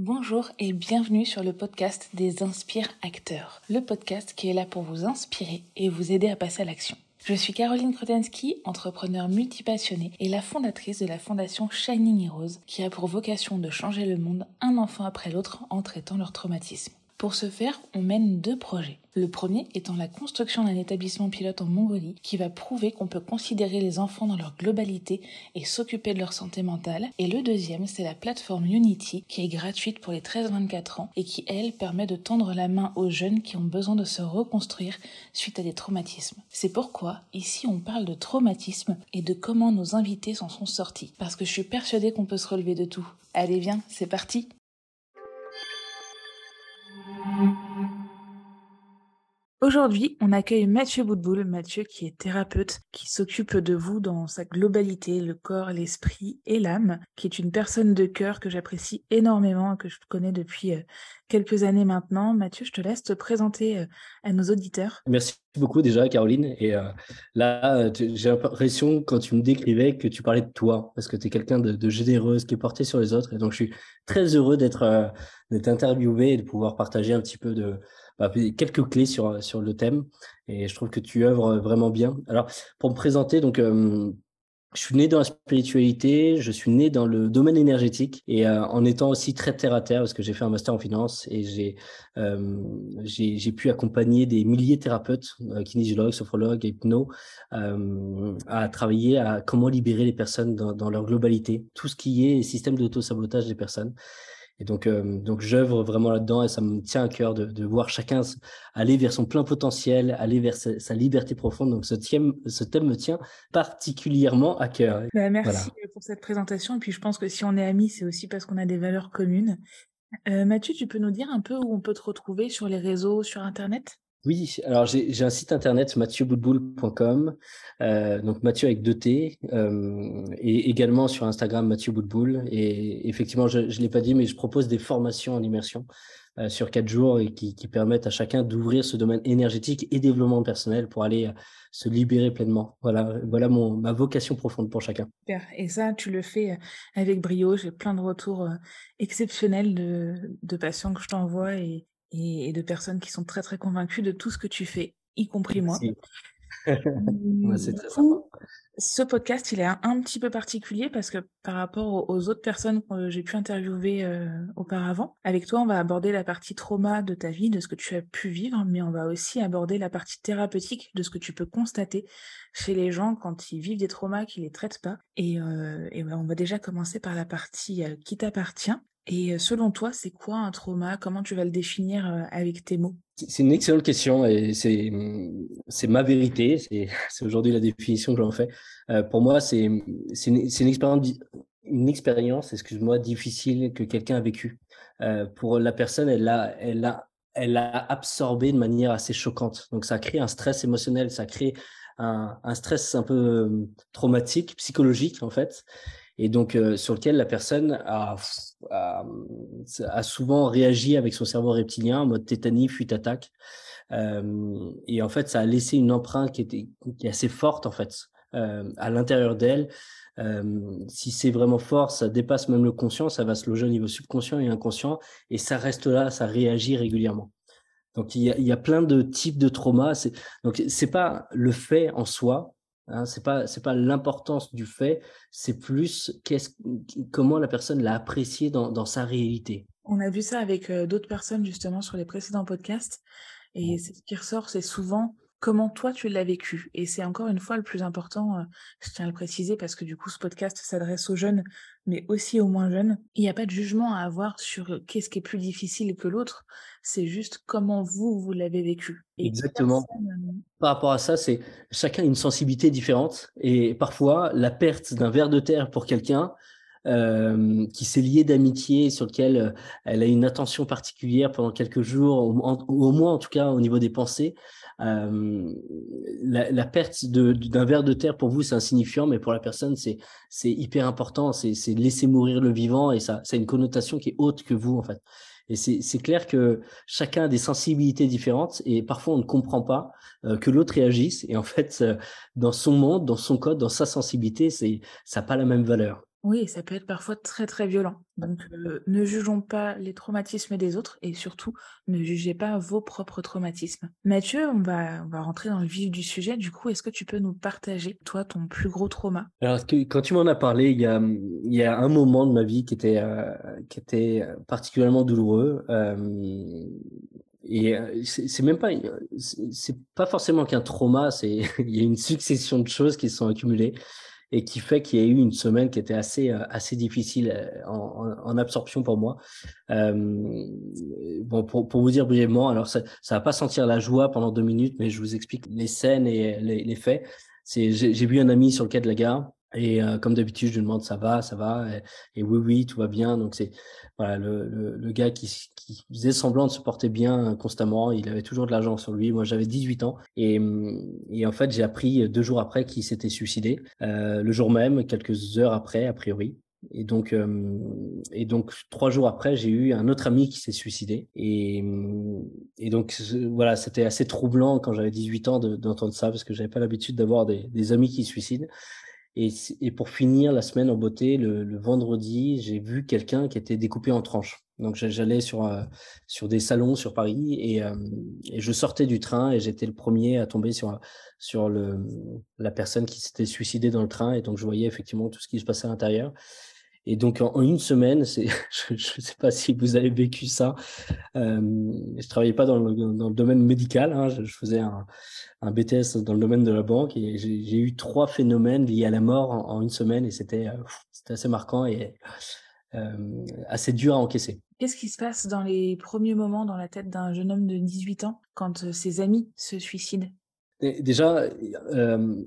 Bonjour et bienvenue sur le podcast des Inspire Acteurs, le podcast qui est là pour vous inspirer et vous aider à passer à l'action. Je suis Caroline Krotensky, entrepreneur multipassionnée et la fondatrice de la fondation Shining Heroes qui a pour vocation de changer le monde un enfant après l'autre en traitant leur traumatisme. Pour ce faire, on mène deux projets. Le premier étant la construction d'un établissement pilote en Mongolie qui va prouver qu'on peut considérer les enfants dans leur globalité et s'occuper de leur santé mentale. Et le deuxième, c'est la plateforme Unity qui est gratuite pour les 13-24 ans et qui, elle, permet de tendre la main aux jeunes qui ont besoin de se reconstruire suite à des traumatismes. C'est pourquoi, ici, on parle de traumatisme et de comment nos invités s'en sont sortis. Parce que je suis persuadée qu'on peut se relever de tout. Allez, viens, c'est parti! Aujourd'hui, on accueille Mathieu Boudboul, Mathieu qui est thérapeute, qui s'occupe de vous dans sa globalité, le corps, l'esprit et l'âme, qui est une personne de cœur que j'apprécie énormément, que je connais depuis euh, quelques années maintenant. Mathieu, je te laisse te présenter euh, à nos auditeurs. Merci beaucoup déjà, Caroline. Et euh, là, j'ai l'impression, quand tu me décrivais, que tu parlais de toi, parce que tu es quelqu'un de, de, généreuse, qui est porté sur les autres. Et donc, je suis très heureux d'être d'être interviewé et de pouvoir partager un petit peu de bah, quelques clés sur, sur le thème. Et je trouve que tu œuvres vraiment bien. Alors, pour me présenter, donc, euh, je suis né dans la spiritualité, je suis né dans le domaine énergétique et euh, en étant aussi très terre à terre parce que j'ai fait un master en finance et j'ai euh, j'ai pu accompagner des milliers de thérapeutes, euh, kinésiologues, sophrologues, hypno, euh, à travailler à comment libérer les personnes dans, dans leur globalité, tout ce qui est système d'auto-sabotage des personnes. Et donc, euh, donc j'œuvre vraiment là-dedans et ça me tient à cœur de, de, voir chacun aller vers son plein potentiel, aller vers sa, liberté profonde. Donc, ce thème, ce thème me tient particulièrement à cœur. Bah, merci pour cette présentation. Et puis, je pense que si on est amis, c'est aussi parce qu'on a des valeurs communes. Euh, Mathieu, tu peux nous dire un peu où on peut te retrouver sur les réseaux, sur Internet? Oui, alors j'ai un site internet mathieuboudboul.com, euh, donc Mathieu avec deux T, euh, et également sur Instagram Mathieu Boudboul. Et effectivement, je ne l'ai pas dit, mais je propose des formations en immersion euh, sur quatre jours et qui, permettent à chacun d'ouvrir ce domaine énergétique et développement personnel pour aller se libérer pleinement. Voilà, voilà ma vocation profonde pour chacun. Super. Et ça, tu le fais avec brio. J'ai plein de retours exceptionnels de, de patients que je t'envoie et, et, de personnes qui sont très très convaincues de tout ce que tu fais, y compris moi. c'est très Ce podcast, il est un, petit peu particulier parce que par rapport aux, autres personnes que j'ai pu interviewer euh, auparavant, avec toi, on va aborder la partie trauma de ta vie, de ce que tu as pu vivre, mais on va aussi aborder la partie thérapeutique de ce que tu peux constater chez les gens quand ils vivent des traumas, qu'ils les traitent pas. Et, euh, et on va déjà commencer par la partie euh, qui t'appartient. Et selon toi, c'est quoi un trauma? Comment tu vas le définir avec tes mots? C'est une excellente question et c'est ma vérité. C'est aujourd'hui la définition que j'en fais. Euh, pour moi, c'est une, expérience excuse-moi, difficile que quelqu'un a vécu. Euh, pour la personne, elle a elle a elle a absorbé de manière assez choquante. Donc ça crée un stress émotionnel, ça crée un stress un peu traumatique, psychologique en fait et donc euh, sur lequel la personne a, a, a, souvent réagi avec son cerveau reptilien en mode tétanie, fuite, attaque. Euh, et en fait, ça a laissé une empreinte qui, était, qui est assez forte en fait euh, à l'intérieur d'elle. Euh, si c'est vraiment fort, ça dépasse même le conscient, ça va se loger au niveau subconscient et inconscient, et ça reste là, ça réagit régulièrement. Donc il y a, il y a plein de types de traumas. Donc c'est pas le fait en soi, Hein, c'est pas c'est pas l'importance du fait, c'est plus qu'est-ce comment la personne l'a apprécié dans, dans sa réalité. On a vu ça avec euh, d'autres personnes justement sur les précédents podcasts et ce qui ressort c'est souvent comment toi tu l'as vécu? Et c'est encore une fois le plus important, euh, je tiens à le préciser parce que du coup ce podcast s'adresse aux jeunes, mais aussi aux moins jeunes. Il n'y a pas de jugement à avoir sur euh, qu'est-ce qui est plus difficile que l'autre, c'est juste comment vous, vous l'avez vécu. Exactement. Euh, Par rapport à ça, c'est chacun a une sensibilité différente et parfois la perte d'un verre de terre pour quelqu'un, euh, qui s'est lié d'amitié, sur lequel elle a une attention particulière pendant quelques jours, au, au, moins en tout cas au niveau des pensées, euh, la, la, perte d'un verre de terre pour vous c'est insignifiant, mais pour la personne c'est hyper important. C'est laisser mourir le vivant et ça ça a une connotation qui est haute que vous en fait. Et c'est clair que chacun a des sensibilités différentes et parfois on ne comprend pas euh, que l'autre réagisse. Et en fait, euh, dans son monde, dans son code, dans sa sensibilité, ça n'a pas la même valeur. Oui, ça peut être parfois très, très violent. Donc, heu, ne jugeons pas les traumatismes des autres et surtout, ne jugez pas vos propres traumatismes. Mathieu, on va on va rentrer dans le vif du sujet. Du coup, est-ce que tu peux nous partager, toi, ton plus gros trauma? Alors quand tu m'en as parlé, il y a, y a un moment de ma vie qui était, heu, qui était, particulièrement douloureux, hem et c'est même pas, c'est pas forcément qu'un trauma, c'est il y a une succession de choses qui se sont accumulées et qui fait qu'il y a eu une semaine qui était assez, heu, assez difficile, heu, en absorption pour moi. Hem, bon, pour pour vous dire brièvement, alors ça ça va pas sentir la joie pendant 2 minutes, mais je vous explique les scènes et les les faits. C'est j'ai j'ai vu un ami sur le quai de la gare et heu, comme d'habitude, je lui demande: «Ça va? Ça va?» et et «Oui, oui, tout va bien». Donc c'est voilà le le le gars qui qui faisait semblant de se porter bien constamment. Il avait toujours de l'argent sur lui. Moi, j'avais 18 ans et mmh et en fait, j'ai appris 2 jours après qu'il s'était suicidé, heu, le jour même, quelques heures après, a priori et donc hem et donc 3 jours après, j'ai eu un autre ami qui s'est suicidé et mmh et donc voilà, c'était assez troublant quand j'avais 18 ans de d'entendre ça parce que j'avais pas l'habitude d'avoir des des amis qui se suicident et pour finir la semaine en beauté, le le vendredi, j'ai vu quelqu'un qui était découpé en tranches. Donc j'a j'allais sur, heu, sur des salons sur Paris et hem et je sortais du train et j'étais le premier à tomber sur, sur le la personne qui s'était suicidée dans le train et donc je voyais effectivement tout ce qui se passait à l'intérieur et donc en une semaine, je je sais pas si vous avez vécu ça, hem, je travaillais pas dans le domaine médical, hein, je faisais un BTS dans le domaine de la banque et j'ai eu 3 phénomènes liés à la mort en une semaine et c'était, c'était assez marquant et hem, assez dur à encaisser. Qu'est-ce qui se passe dans les premiers moments dans la tête d'un jeune homme de 18 ans quand, ses amis se suicident? Dé déjà, hem,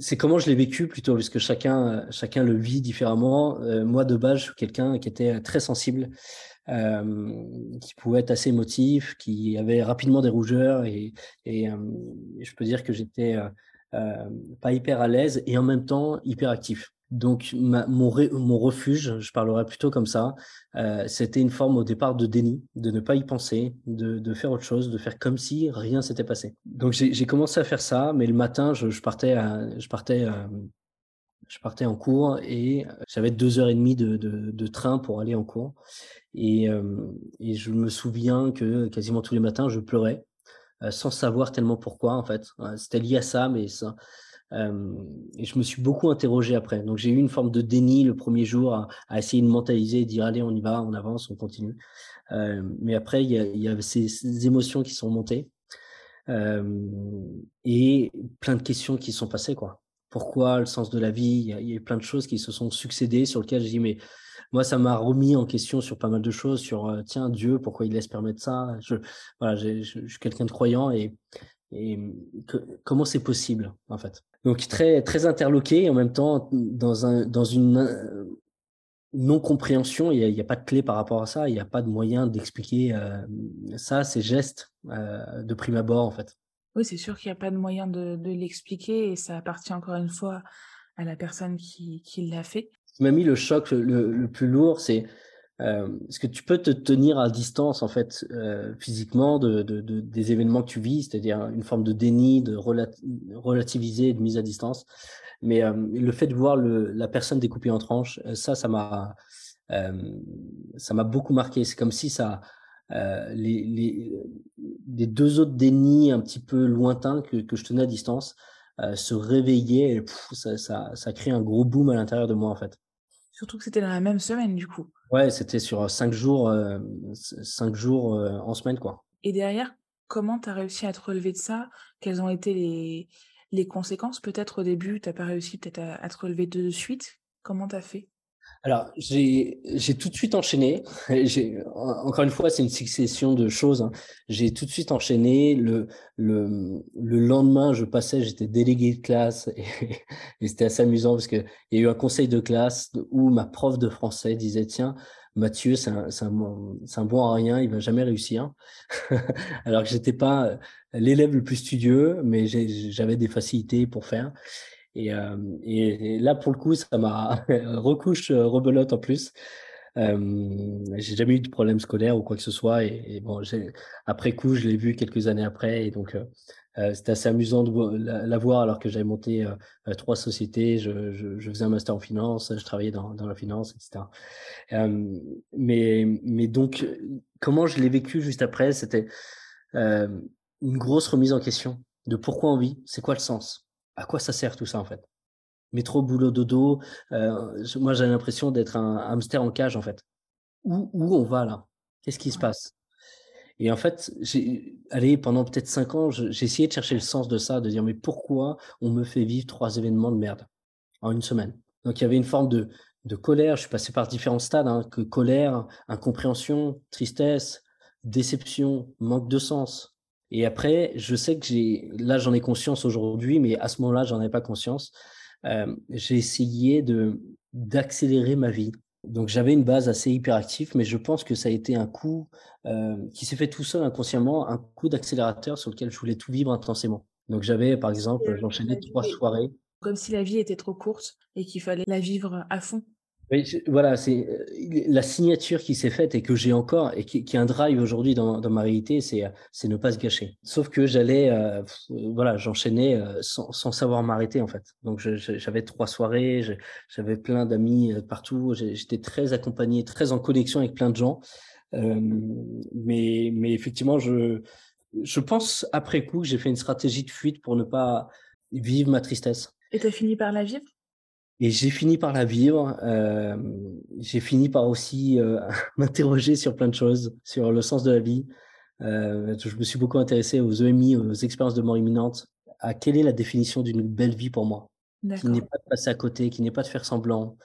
c'est comment je l'ai vécu plutôt, puisque chacun, chacun le vit différemment. Heu, moi, de base, je suis quelqu'un qui était très sensible, hem, qui pouvait être assez émotif, qui avait rapidement des rougeurs et et je peux dire que j'étais, pas hyper à l'aise et en même temps hyperactif. Donc ma mon ré mon refuge, je parlerai plutôt comme ça, heu, c'était une forme au départ de déni, de ne pas y penser, de de faire autre chose, de faire comme si rien s'était passé. Donc j'ai commencé à faire ça, mais le matin, je je partais à je partais, hem, je partais en cours et j'avais 2 heures et demie de de de train pour aller en cours et hem et je me souviens que quasiment tous les matins, je pleurais, heu, sans savoir tellement pourquoi en fait. C'était lié à ça, mais ça Hem et je me suis beaucoup interrogé après. Donc j'ai eu une forme de déni le premier jour à essayer de mentaliser et dire: «Allez, on y va, on avance, on continue». Hem, mais après il y a ces émotions qui sont montées, hem et plein de questions qui sont passées, quoi. Pourquoi? Le sens de la vie? Il y y a plein de choses qui se sont succédées sur lesquelles j'ai dit: «Mais» moi ça m'a remis en question sur pas mal de choses, sur, tiens Dieu, pourquoi il laisse permettre ça? Je voilà, je suis quelqu'un de croyant et et comment c'est possible, en fait? Donc très très interloqué et en même temps dans un dans une. Il y a il y a pas de clé par rapport à ça. Il y a pas de moyen d'expliquer, hem, ça, ces gestes, heu, de prime abord, en fait. Oui, c'est sûr qu'il y a pas de moyen de de l'expliquer et ça appartient encore une fois à la personne qui qui l'a fait. Ce qui m'a mis le choc le le plus lourd, c'est, est-ce que tu peux te tenir à distance, en fait, heu, physiquement de de de des événements que tu vis? C'est-à-dire une forme de déni, de relat relativiser, de mise à distance? Mais, hem, le fait de voir le la personne découpée en tranches, ça, ça m'a, ça m'a beaucoup marqué. C'est comme si ça, heu, les les, les 2 autres dénis un petit peu lointains que que je tenais à distance, heu, se réveillaient pff, ça ça ça crée un gros boom à l'intérieur de moi, en fait. Surtout que c'était dans la même semaine, du coup. Ouais, c'était sur, heu, 5 jours, hem, c 5 jours, heu, en semaine, quoi. Et derrière, comment tu as réussi à te relever de ça? Quelles ont été les les conséquences? Peut-être au début, tu as pas réussi peut-être à à te relever de suite? Comment tu as fait? Alors, j'ai tout de suite enchaîné. Encore une fois, c'est une succession de choses, hein. J'ai tout de suite enchaîné. Le le, le lendemain, je passais, j'étais délégué de classe et c'était assez amusant parce qu'il y a eu un conseil de classe où ma prof de français disait: «Tiens, Mathieu, c'est un un un bon à rien, il va jamais réussir». Alors que j'étais pas, heu, l'élève le plus studieux, mais j'avais des facilités pour faire. Et, hem, et et là, pour le coup, ça m'a recouche, heu, rebelote en plus. j'ai jamais eu de problème scolaire ou quoi que ce soit. Et, bon, après coup, je l'ai vu quelques années après. Et donc, c'était assez amusant de la, voir alors que j'avais monté trois sociétés. Je, je, faisais un master en finance, je travaillais dans, dans la finance, etc. mais, mais donc, comment je l'ai vécu juste après C'était une grosse remise en question de pourquoi on vit, c'est quoi le sens, à quoi ça sert tout ça en fait? Métro, boulot, dodo. Euh, moi, j'ai l'impression d'être un hamster en cage, en fait. Où, où on va là? Qu'est-ce qui se passe? Et en fait, j'ai, allez, pendant peut-être cinq ans, j'ai essayé de chercher le sens de ça, de dire mais pourquoi on me fait vivre trois événements de merde en une semaine? Donc il y avait une forme de, de colère. Je suis passé par différents stades, hein, que colère, incompréhension, tristesse, déception, manque de sens. Et après, je sais que j'ai, là, j'en ai conscience aujourd'hui, mais à ce moment-là, j'en avais pas conscience j'ai essayé de d'accélérer ma vie. Donc j'avais une base assez hyperactive, mais je pense que ça a été un coup qui s'est fait tout seul inconsciemment, un coup d'accélérateur sur lequel je voulais tout vivre intensément. Donc j'avais par exemple, j'enchaînais trois soirées. Comme si la vie était trop courte et qu'il fallait la vivre à fond voilà, c'est euh, la signature qui s'est faite et que j'ai encore et qui, est un drive aujourd'hui dans, ma réalité, c'est c'est ne pas se gâcher. Sauf que j'allais, euh, voilà, j'enchaînais euh, sans, savoir m'arrêter en fait. Donc j'avais trois soirées, j'avais plein d'amis partout, j'étais très accompagné, très en connexion avec plein de gens. mais mais effectivement, je je pense après coup que j'ai fait une stratégie de fuite pour ne pas vivre ma tristesse. Et tu as fini par la vivre? Et j'ai fini par la vivre. Euh, j'ai fini par aussi euh, m'interroger sur plein de choses, sur le sens de la vie. Euh, je me suis beaucoup intéressé aux EMI, aux expériences de mort imminente, à quelle est la définition d'une belle vie pour moi, qui n'est pas de passer à côté, qui n'est pas de faire semblant,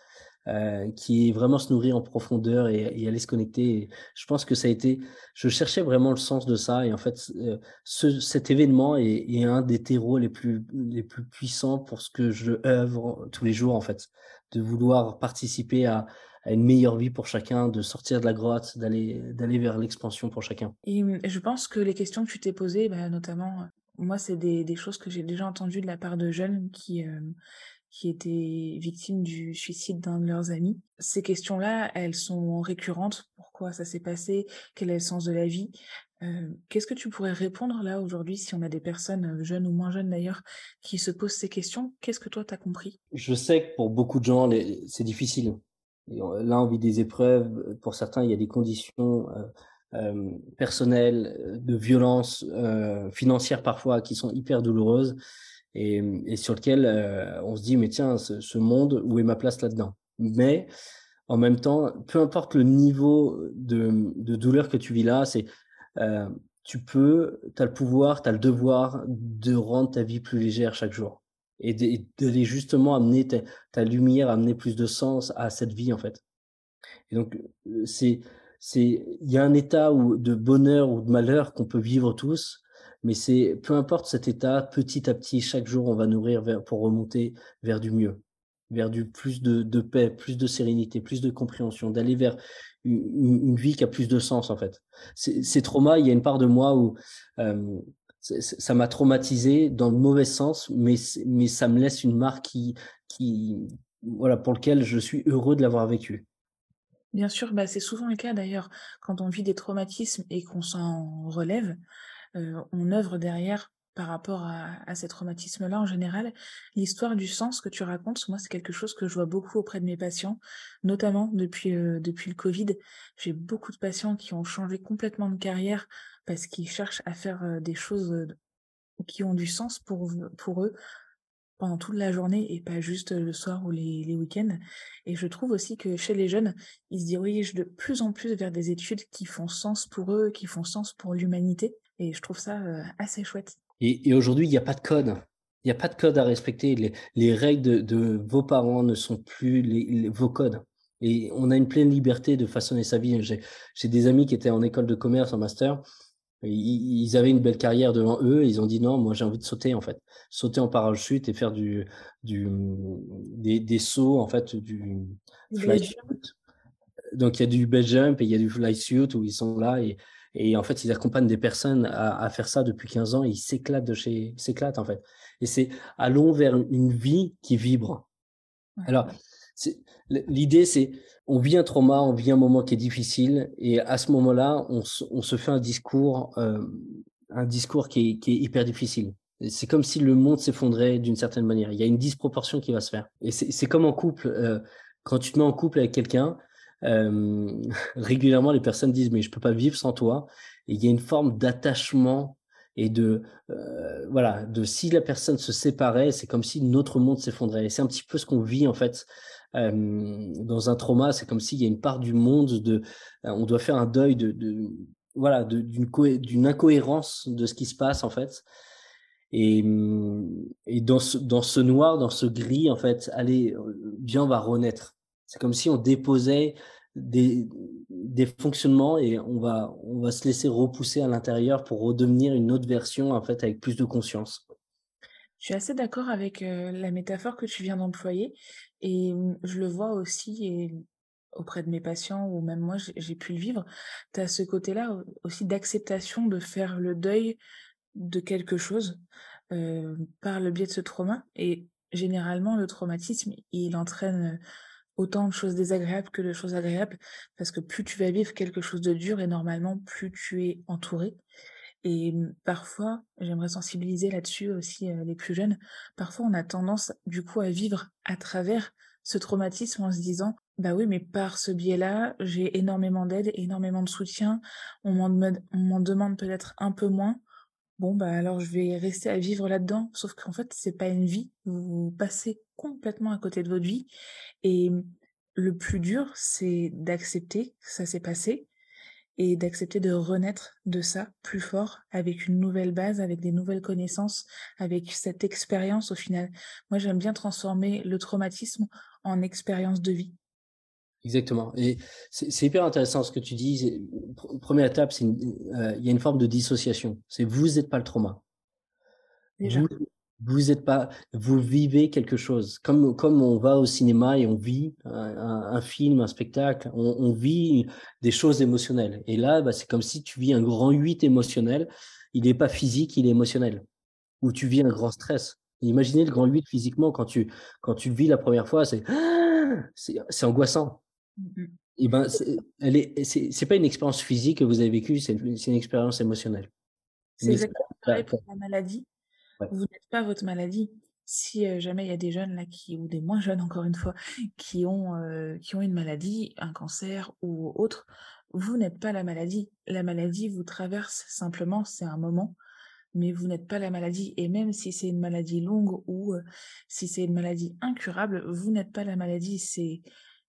euh, qui est vraiment se nourrir en profondeur et, aller se connecter. je pense que ça a été, je cherchais vraiment le sens de ça et en fait, euh, ce, cet événement est, un des terreaux les plus les plus puissants pour ce que je œuvre tous les jours en fait, de vouloir participer à, une meilleure vie pour chacun, de sortir de la grotte, d'aller d'aller vers l'expansion pour chacun. Et je pense que les questions que tu t'es posées, bah, notamment moi, c'est des, des, choses que j'ai déjà entendues de la part de jeunes qui, euh, qui étaient victimes du suicide d'un de leurs amis. Ces questions-là, elles sont récurrentes. Pourquoi ça s'est passé? Quel est le sens de la vie? Euh, Qu'est-ce que tu pourrais répondre là aujourd'hui si on a des personnes, euh, jeunes ou moins jeunes d'ailleurs, qui se posent ces questions? Qu'est-ce que toi t'as compris? Je sais que pour beaucoup de gens, c'est difficile. là, on vit des épreuves. Pour certains, il y a des conditions euh, personnelles, de violence financière parfois, qui sont hyper douloureuses et, et sur lequel euh, on se dit mais tiens ce, monde où est ma place là-dedans? Mais en même temps peu importe le niveau de, de douleur que tu vis là c'est euh, tu peux tu as le pouvoir tu as le devoir de rendre ta vie plus légère chaque jour et d'aller justement amener ta, ta, lumière amener plus de sens à cette vie en fait. Et donc c'est c'est il y a un état où, de bonheur ou de malheur qu'on peut vivre tous mais c'est peu importe cet état, petit à petit, chaque jour, on va nourrir pour remonter vers du mieux, vers du plus de, paix, plus de sérénité, plus de compréhension, d'aller vers une, une, vie qui a plus de sens en fait. Ces traumas, il y a une part de moi où euh, ça m'a traumatisé dans le mauvais sens, mais mais ça me laisse une marque qui qui voilà pour lequel je suis heureux de l'avoir vécu. Bien sûr, bah c'est souvent le cas d'ailleurs quand on vit des traumatismes et qu'on s'en relève. Euh, on œuvre derrière par rapport à, ces traumatismes-là en général. L'histoire du sens que tu racontes, moi, c'est quelque chose que je vois beaucoup auprès de mes patients, notamment depuis, euh, depuis le Covid. J'ai beaucoup de patients qui ont changé complètement de carrière parce qu'ils cherchent à faire euh, des choses qui ont du sens pour, pour eux pendant toute la journée et pas juste le soir ou les, les week-ends. Et je trouve aussi que chez les jeunes, ils se dirigent de plus en plus vers des études qui font sens pour eux, qui font sens pour l'humanité. Et je trouve ça assez chouette. Et, et aujourd'hui, il n'y a pas de code. Il n'y a pas de code à respecter. Les, les règles de, de, vos parents ne sont plus les, vos codes. Et on a une pleine liberté de façonner sa vie. J'ai des amis qui étaient en école de commerce, en master. Ils, ils avaient une belle carrière devant eux. ils ont dit non, moi j'ai envie de sauter en fait, sauter en parachute et faire du, du des, des sauts en fait du fly suit. Donc il y a du bed jump et il y a du fly suit où ils sont là et et en fait, ils accompagnent des personnes à, à faire ça depuis 15 ans et ils s'éclatent de chez, s'éclatent en fait. Et c'est allons vers une vie qui vibre. Alors, L'idée, c'est on vit un trauma, on vit un moment qui est difficile, et à ce moment-là, on, on, se fait un discours, euh, un discours qui est, qui est hyper difficile. C'est comme si le monde s'effondrait d'une certaine manière. Il y a une disproportion qui va se faire. Et c'est comme en couple. Euh, quand tu te mets en couple avec quelqu'un, euh, régulièrement les personnes disent mais je peux pas vivre sans toi. Et il y a une forme d'attachement et de euh, voilà de si la personne se séparait, c'est comme si notre monde s'effondrait. Et c'est un petit peu ce qu'on vit en fait euh, dans un trauma. C'est comme s'il y a une part du monde de, on doit faire un deuil de, voilà d'une d'une incohérence de ce qui se passe en fait. Et, et dans ce dans ce noir, dans ce gris en fait, allez, bien va renaître. C'est comme si on déposait des, fonctionnements et on va, on va se laisser repousser à l'intérieur pour redevenir une autre version, en fait, avec plus de conscience. Je suis assez d'accord avec la métaphore que tu viens d'employer et mmh, je le vois aussi auprès de mes patients ou même moi j'ai pu le vivre. Tu as ce côté-là aussi d'acceptation de faire le deuil de quelque chose par le biais de ce trauma et généralement le traumatisme il entraîne autant de choses désagréables que de choses agréables, parce que plus tu vas vivre quelque chose de dur et normalement plus tu es entouré. Et parfois, j'aimerais sensibiliser là-dessus aussi les plus jeunes, parfois on a tendance du coup à vivre à travers ce traumatisme en se disant bah oui mais par ce biais-là j'ai énormément d'aide, énormément de soutien, on m'en demande peut-être un peu moins, bon bah alors je vais rester à vivre là-dedans, sauf qu'en fait c'est pas une vie, vous passez complètement à côté de votre vie et le plus dur c'est d'accepter que ça s'est passé et d'accepter de renaître de ça plus fort avec une nouvelle base, avec des nouvelles connaissances, avec cette expérience au final. Moi j'aime bien transformer le traumatisme en expérience de vie. Exactement. Et c'est hyper intéressant ce que tu dis. Première étape, c'est euh, il y a une forme de dissociation. C'est vous n'êtes pas le trauma. Déjà. Vous, vous êtes pas, vous vivez quelque chose. Comme comme on va au cinéma et on vit un, film, un spectacle, on, vit des choses émotionnelles. Et là, bah, c'est comme si tu vis un grand 8 émotionnel. Il n'est pas physique, il est émotionnel. Ou tu vis un grand stress. Imaginez le grand 8 physiquement quand tu quand tu le vis la première fois, c'est c'est angoissant. Mmh et ben, elle est, c'est pas une expérience physique que vous avez vécue, c'est une, expérience émotionnelle. C'est exactement pareil pour la maladie. Vous n'êtes pas votre maladie. Si jamais il y a des jeunes là qui, ou des moins jeunes encore une fois, qui ont, qui ont une maladie, un cancer ou autre, vous n'êtes pas la maladie. La maladie vous traverse simplement, c'est un moment, mais vous n'êtes pas la maladie. Et même si c'est une maladie longue ou si c'est une maladie incurable, vous n'êtes pas la maladie. C'est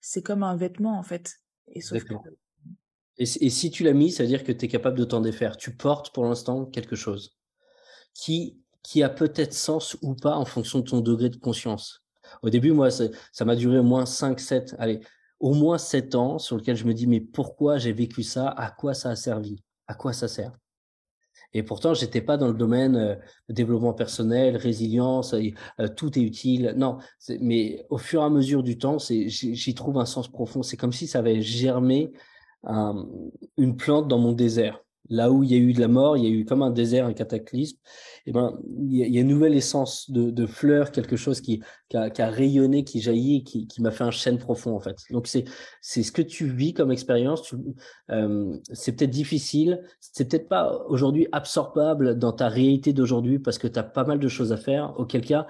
c'est comme un vêtement en fait. Et, si tu l'as mis, ça veut dire que tu es capable de t'en défaire. Tu portes pour l'instant quelque chose qui, qui a peut-être sens ou pas en fonction de ton degré de conscience? Au début, moi, ça m'a duré au moins 5, 7, allez, au moins 7 ans sur lequel je me dis, mais pourquoi j'ai vécu ça? À quoi ça a servi? À quoi ça sert? Et pourtant, j'étais pas dans le domaine euh, développement personnel, résilience, euh, tout est utile. Non, mais au fur et à mesure du temps, j'y trouve un sens profond. C'est comme si ça avait germé une plante dans mon désert. Là où il y a eu de la mort, il y a eu comme un désert, un cataclysme. Eh ben, il y a une nouvelle essence de, de fleurs, quelque chose qui, qui, a, qui, a, rayonné, qui jaillit, qui, qui m'a fait un chêne profond en fait. Donc c'est c'est ce que tu vis comme expérience. Euh, c'est peut-être difficile, c'est peut-être pas aujourd'hui absorbable dans ta réalité d'aujourd'hui parce que tu as pas mal de choses à faire. Auquel cas,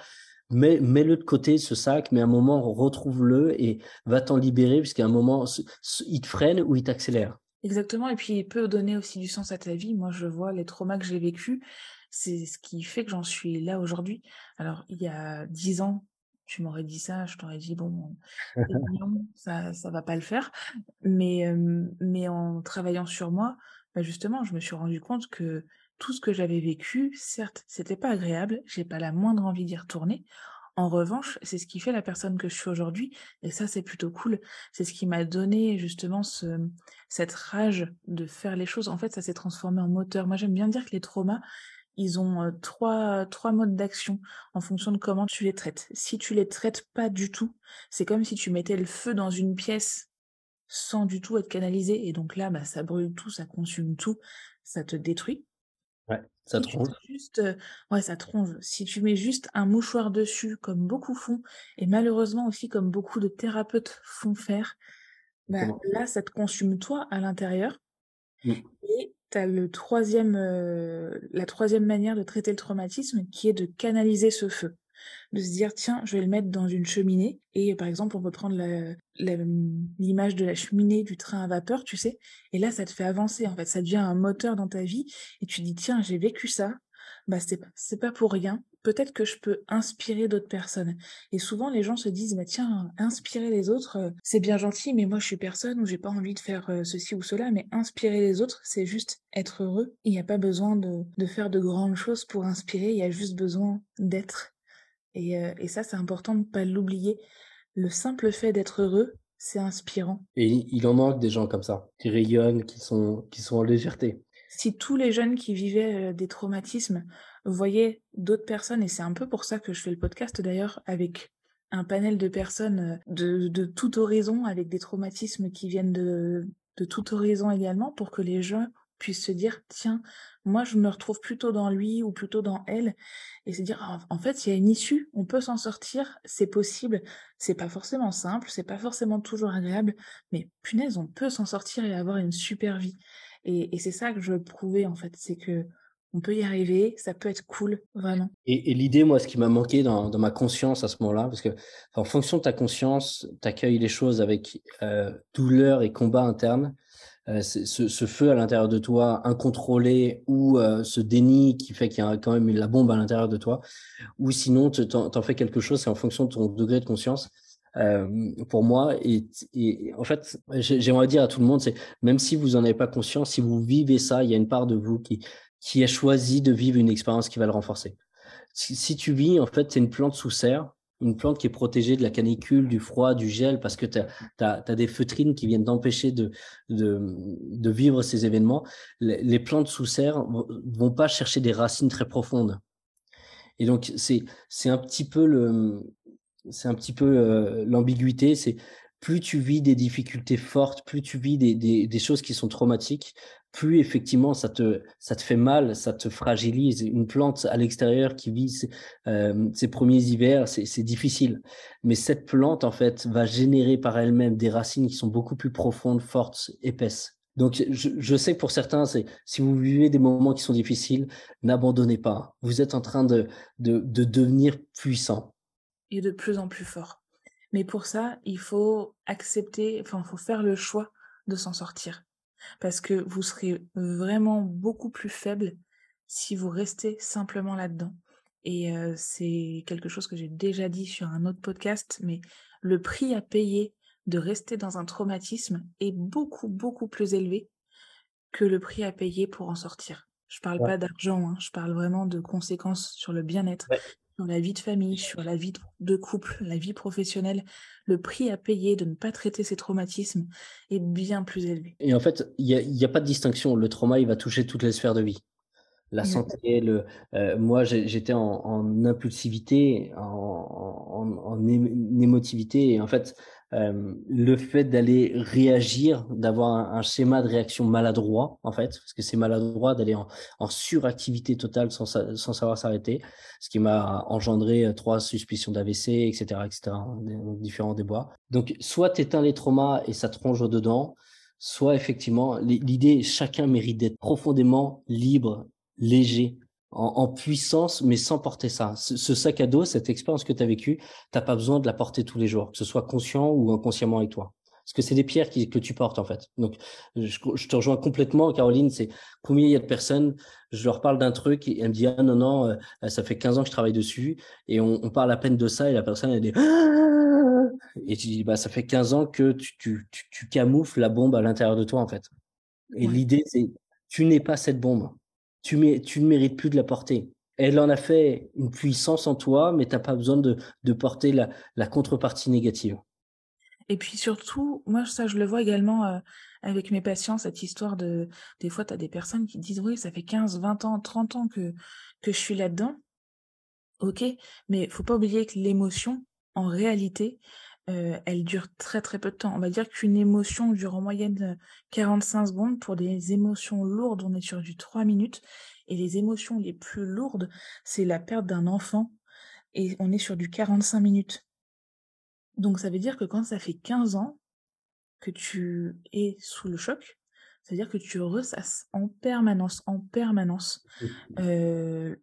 mets, mets-le de côté, ce sac, mais à un moment, retrouve-le et va t'en libérer, puisqu'à un moment, il te freine ou il t'accélère. Exactement, et puis il peut donner aussi du sens à ta vie. Moi, je vois les traumas que j'ai vécus, c'est ce qui fait que j'en suis là aujourd'hui. Alors, il y a dix ans, tu m'aurais dit ça, je t'aurais dit bon, ça, ça va pas le faire. Mais, mais en travaillant sur moi, bah justement, je me suis rendu compte que tout ce que j'avais vécu, certes, c'était pas agréable, j'ai pas la moindre envie d'y retourner. En revanche, c'est ce qui fait la personne que je suis aujourd'hui, et ça c'est plutôt cool. C'est ce qui m'a donné justement ce, cette rage de faire les choses. En fait, ça s'est transformé en moteur. Moi, j'aime bien dire que les traumas, ils ont euh, trois, modes d'action en fonction de comment tu les traites. Si tu les traites pas du tout, c'est comme si tu mettais le feu dans une pièce sans du tout être canalisé, et donc là, bah, ça brûle tout, ça consume tout, ça te détruit. Ça tronche. juste, ouais, ça tronche. Si tu mets juste un mouchoir dessus, comme beaucoup font et malheureusement aussi comme beaucoup de thérapeutes font faire, bah, là, ça te consume toi à l'intérieur Mmh. et tu as le 3e, heu, la 3e manière de traiter le traumatisme qui est de canaliser ce feu. De se dire: «Tiens, je vais le mettre dans une cheminée» et par exemple, on peut prendre l'image de la cheminée du train à vapeur, tu sais? Et là, ça te fait avancer, en fait, ça devient un moteur dans ta vie et tu dis: «Tiens, j'ai vécu ça, bah, c'est pas pas pour rien. Peut-être que je peux inspirer d'autres personnes» et souvent les gens se disent: «Bah, tiens, inspirer les autres, heu, c'est bien gentil, mais moi je suis personne ou j'ai pas envie de faire, heu, ceci ou cela». Mais inspirer les autres, c'est juste être heureux. Il y a pas besoin de de faire de grandes choses pour inspirer, il y a juste besoin d'être et heu et ça, c'est important de pas l'oublier. Le simple fait d'être heureux, c'est inspirant. Et il en manque des gens comme ça, qui rayonnent, qui sont qui sont en légèreté. Si tous les jeunes qui vivaient, heu, des traumatismes voyaient d'autres personnes et c'est un peu pour ça que je fais le podcast d'ailleurs, avec un panel de personnes, heu, de de tout horizon, avec des traumatismes qui viennent de de tout horizon également, pour que les gens puissent se dire: «Tiens, moi je me retrouve plutôt dans lui ou plutôt dans elle» et se dire: «Ah, en fait, il y a une issue, on peut s'en sortir, c'est possible. C'est pas forcément simple, c'est pas forcément toujours agréable, mais punaise, on peut s'en sortir et avoir une super vie» et c'est ça que je prouver, en fait, c'est qu'on peut y arriver, ça peut être cool, vraiment. Et l'idée, moi, ce qui m'a manqué dans ma conscience à ce moment-là, parce que en fonction de ta conscience, tu accueilles les choses avec, heu, douleur et combat interne. C'est ce ce feu à l'intérieur de toi incontrôlé ou heu, ce déni qui fait qu'il y a quand même la bombe à l'intérieur de toi ou sinon te tu en fais quelque chose, c'est en fonction de ton degré de conscience. Hem, pour moi et et en fait, j'ai j'aimerais dire à tout le monde, c'est même si vous en avez pas conscience, si vous vivez ça, il y a une part de vous qui qui a choisi de vivre une expérience qui va le renforcer. Si si tu vis, en fait, es une plante sous serre, une plante qui est protégée de la canicule, du froid, du gel, parce que tu as des feutrines qui viennent t'empêcher de de, de vivre ces événements. Les les plantes sous serre vont pas chercher des racines très profondes et donc c'est un petit peu heu, l'ambiguïté, c'est plus tu vis des difficultés fortes, plus tu vis des des choses qui sont traumatiques, plus effectivement ça te ça te fait mal, ça te fragilise. Une plante à l'extérieur qui vit ses, hem, ses 1 hivers, c'est difficile. Mais cette plante, en fait, va générer par elle-même des racines qui sont beaucoup plus profondes, fortes, épaisses. Donc je je sais que pour certains, c'est si vous vivez des moments qui sont difficiles, n'abandonnez pas. Vous êtes en train de de de devenir puissant. Et de plus en plus fort. Mais pour ça, il faut accepter, enfin, il faut faire le choix de s'en sortir. Parce que vous serez vraiment beaucoup plus faible si vous restez simplement là-dedans. Et heu, c'est quelque chose que j'ai déjà dit sur un autre podcast, mais le prix à payer de rester dans un traumatisme est beaucoup, beaucoup plus élevé que le prix à payer pour en sortir. Je parle Ouais. pas d'argent, hein, je parle vraiment de conséquences sur le bien-être, Ouais. Sur la vie de famille, sur la vie de couple, la vie professionnelle. Le prix à payer de ne pas traiter ces traumatismes est bien plus élevé. Et en fait, il y a pas de distinction. Le trauma, il va toucher toutes les sphères de vie. La Exactement. santé, le heu, moi, j'étais en en impulsivité, en en en émo émotivité et en fait, hem, le fait d'aller réagir, d'avoir un schéma de réaction maladroit, en fait, parce que c'est maladroit d'aller en en suractivité totale sans sa sans savoir s'arrêter. Ce qui m'a engendré, heu, 3 suspicions d'AVC et cetera et cetera, hein, des différents déboires. Donc soit tu éteins les traumas et ça au dedans, soit effectivement l'i l'idée, chacun mérite d'être profondément libre, léger, en en puissance, mais sans porter ça. Ce ce sac à dos, cette expérience que tu as vécue, tu as pas besoin de la porter tous les jours, que ce soit conscient ou inconsciemment avec toi. Parce que c'est des pierres qui que tu portes, en fait. Donc je je te rejoins complètement Caroline, c'est combien il y a de personnes, je leur parle d'un truc et elle me dit: «Ah non, non, heu, ça fait 15 ans que je travaille dessus» et on on parle à peine de ça et la personne elle dit: et tu dis: «Bah, ça fait 15 ans que tu tu tu tu camoufles la bombe à l'intérieur de toi, en fait» et Ouais. l'idée, c'est tu n'es pas cette bombe. Tu ne mérites plus de la porter. Elle en a fait une puissance en toi, mais tu as pas besoin de porter la contrepartie négative. Et puis surtout, moi ça je le vois également, heu, avec mes patients, cette histoire de des fois tu as des personnes qui disent: «Oui, ça fait 15-20 ans, 30 ans que que je suis là-dedans». OK, mais faut pas oublier que l'émotion, en réalité, elle dure très très peu de temps. On va dire qu'une émotion dure en moyenne 45 secondes. Pour des émotions lourdes, on est sur du 3 minutes. Et les émotions les plus lourdes, c'est la perte d'un enfant. Et on est sur du 45 minutes. Donc ça veut dire que quand ça fait 15 ans que tu es sous le choc, c'est-à-dire que tu ressasses en permanence, en permanence le,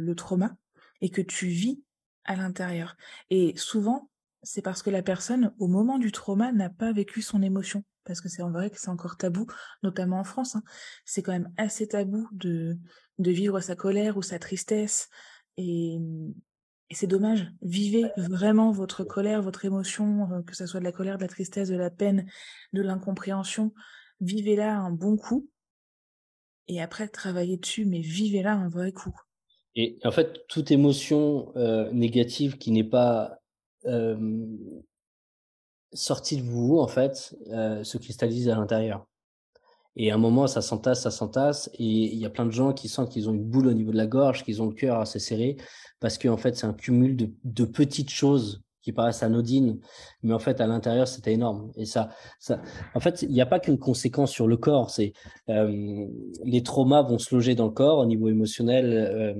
le trauma et que tu vis à l'intérieur. Et souvent, c'est parce que la personne, au moment du trauma, n'a pas vécu son émotion. Parce que c'est en vrai que c'est encore tabou, notamment en France. Hein. C'est quand même assez tabou de, de vivre sa colère ou sa tristesse. Et, et c'est dommage. Vivez vraiment votre colère, votre émotion, euh, que ce soit de la colère, de la tristesse, de la peine, de l'incompréhension. Vivez-la un bon coup. Et après, travaillez dessus, mais vivez-la un vrai coup. Et en fait, toute émotion euh, négative qui n'est pas sortie de vous, en fait, se cristallise à l'intérieur. Et à un moment, ça s'entasse, ça s'entasse, et il y a plein de gens qui sentent qu'ils ont une boule au niveau de la gorge, qu'ils ont le cœur assez serré, parce qu'en fait, c'est un cumul de, de petites choses qui paraissent anodines, mais en fait à l'intérieur c'était énorme. Et ça, ça, en fait, il n'y a pas qu'une conséquence sur le corps. C'est euh, les traumas vont se loger dans le corps au niveau émotionnel. Euh,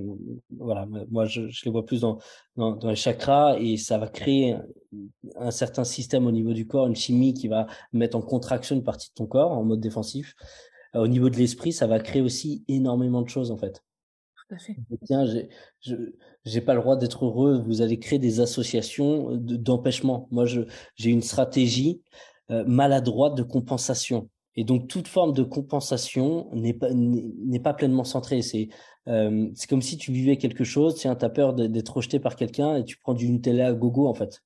voilà, moi je, je, les vois plus dans, dans, dans les chakras et ça va créer un certain système au niveau du corps, une chimie qui va mettre en contraction une partie de ton corps en mode défensif. Au niveau de l'esprit, ça va créer aussi énormément de choses en fait. Tiens, je j'ai pas le droit d'être heureux. Vous allez créer des associations d'empêchement. Moi, j'ai une stratégie euh, maladroite de compensation. Et donc, toute forme de compensation n'est pas, pas pleinement centrée. C'est euh, c'est comme si tu vivais quelque chose, tiens, tu as peur d'être rejeté par quelqu'un et tu prends du Nutella à gogo, en fait.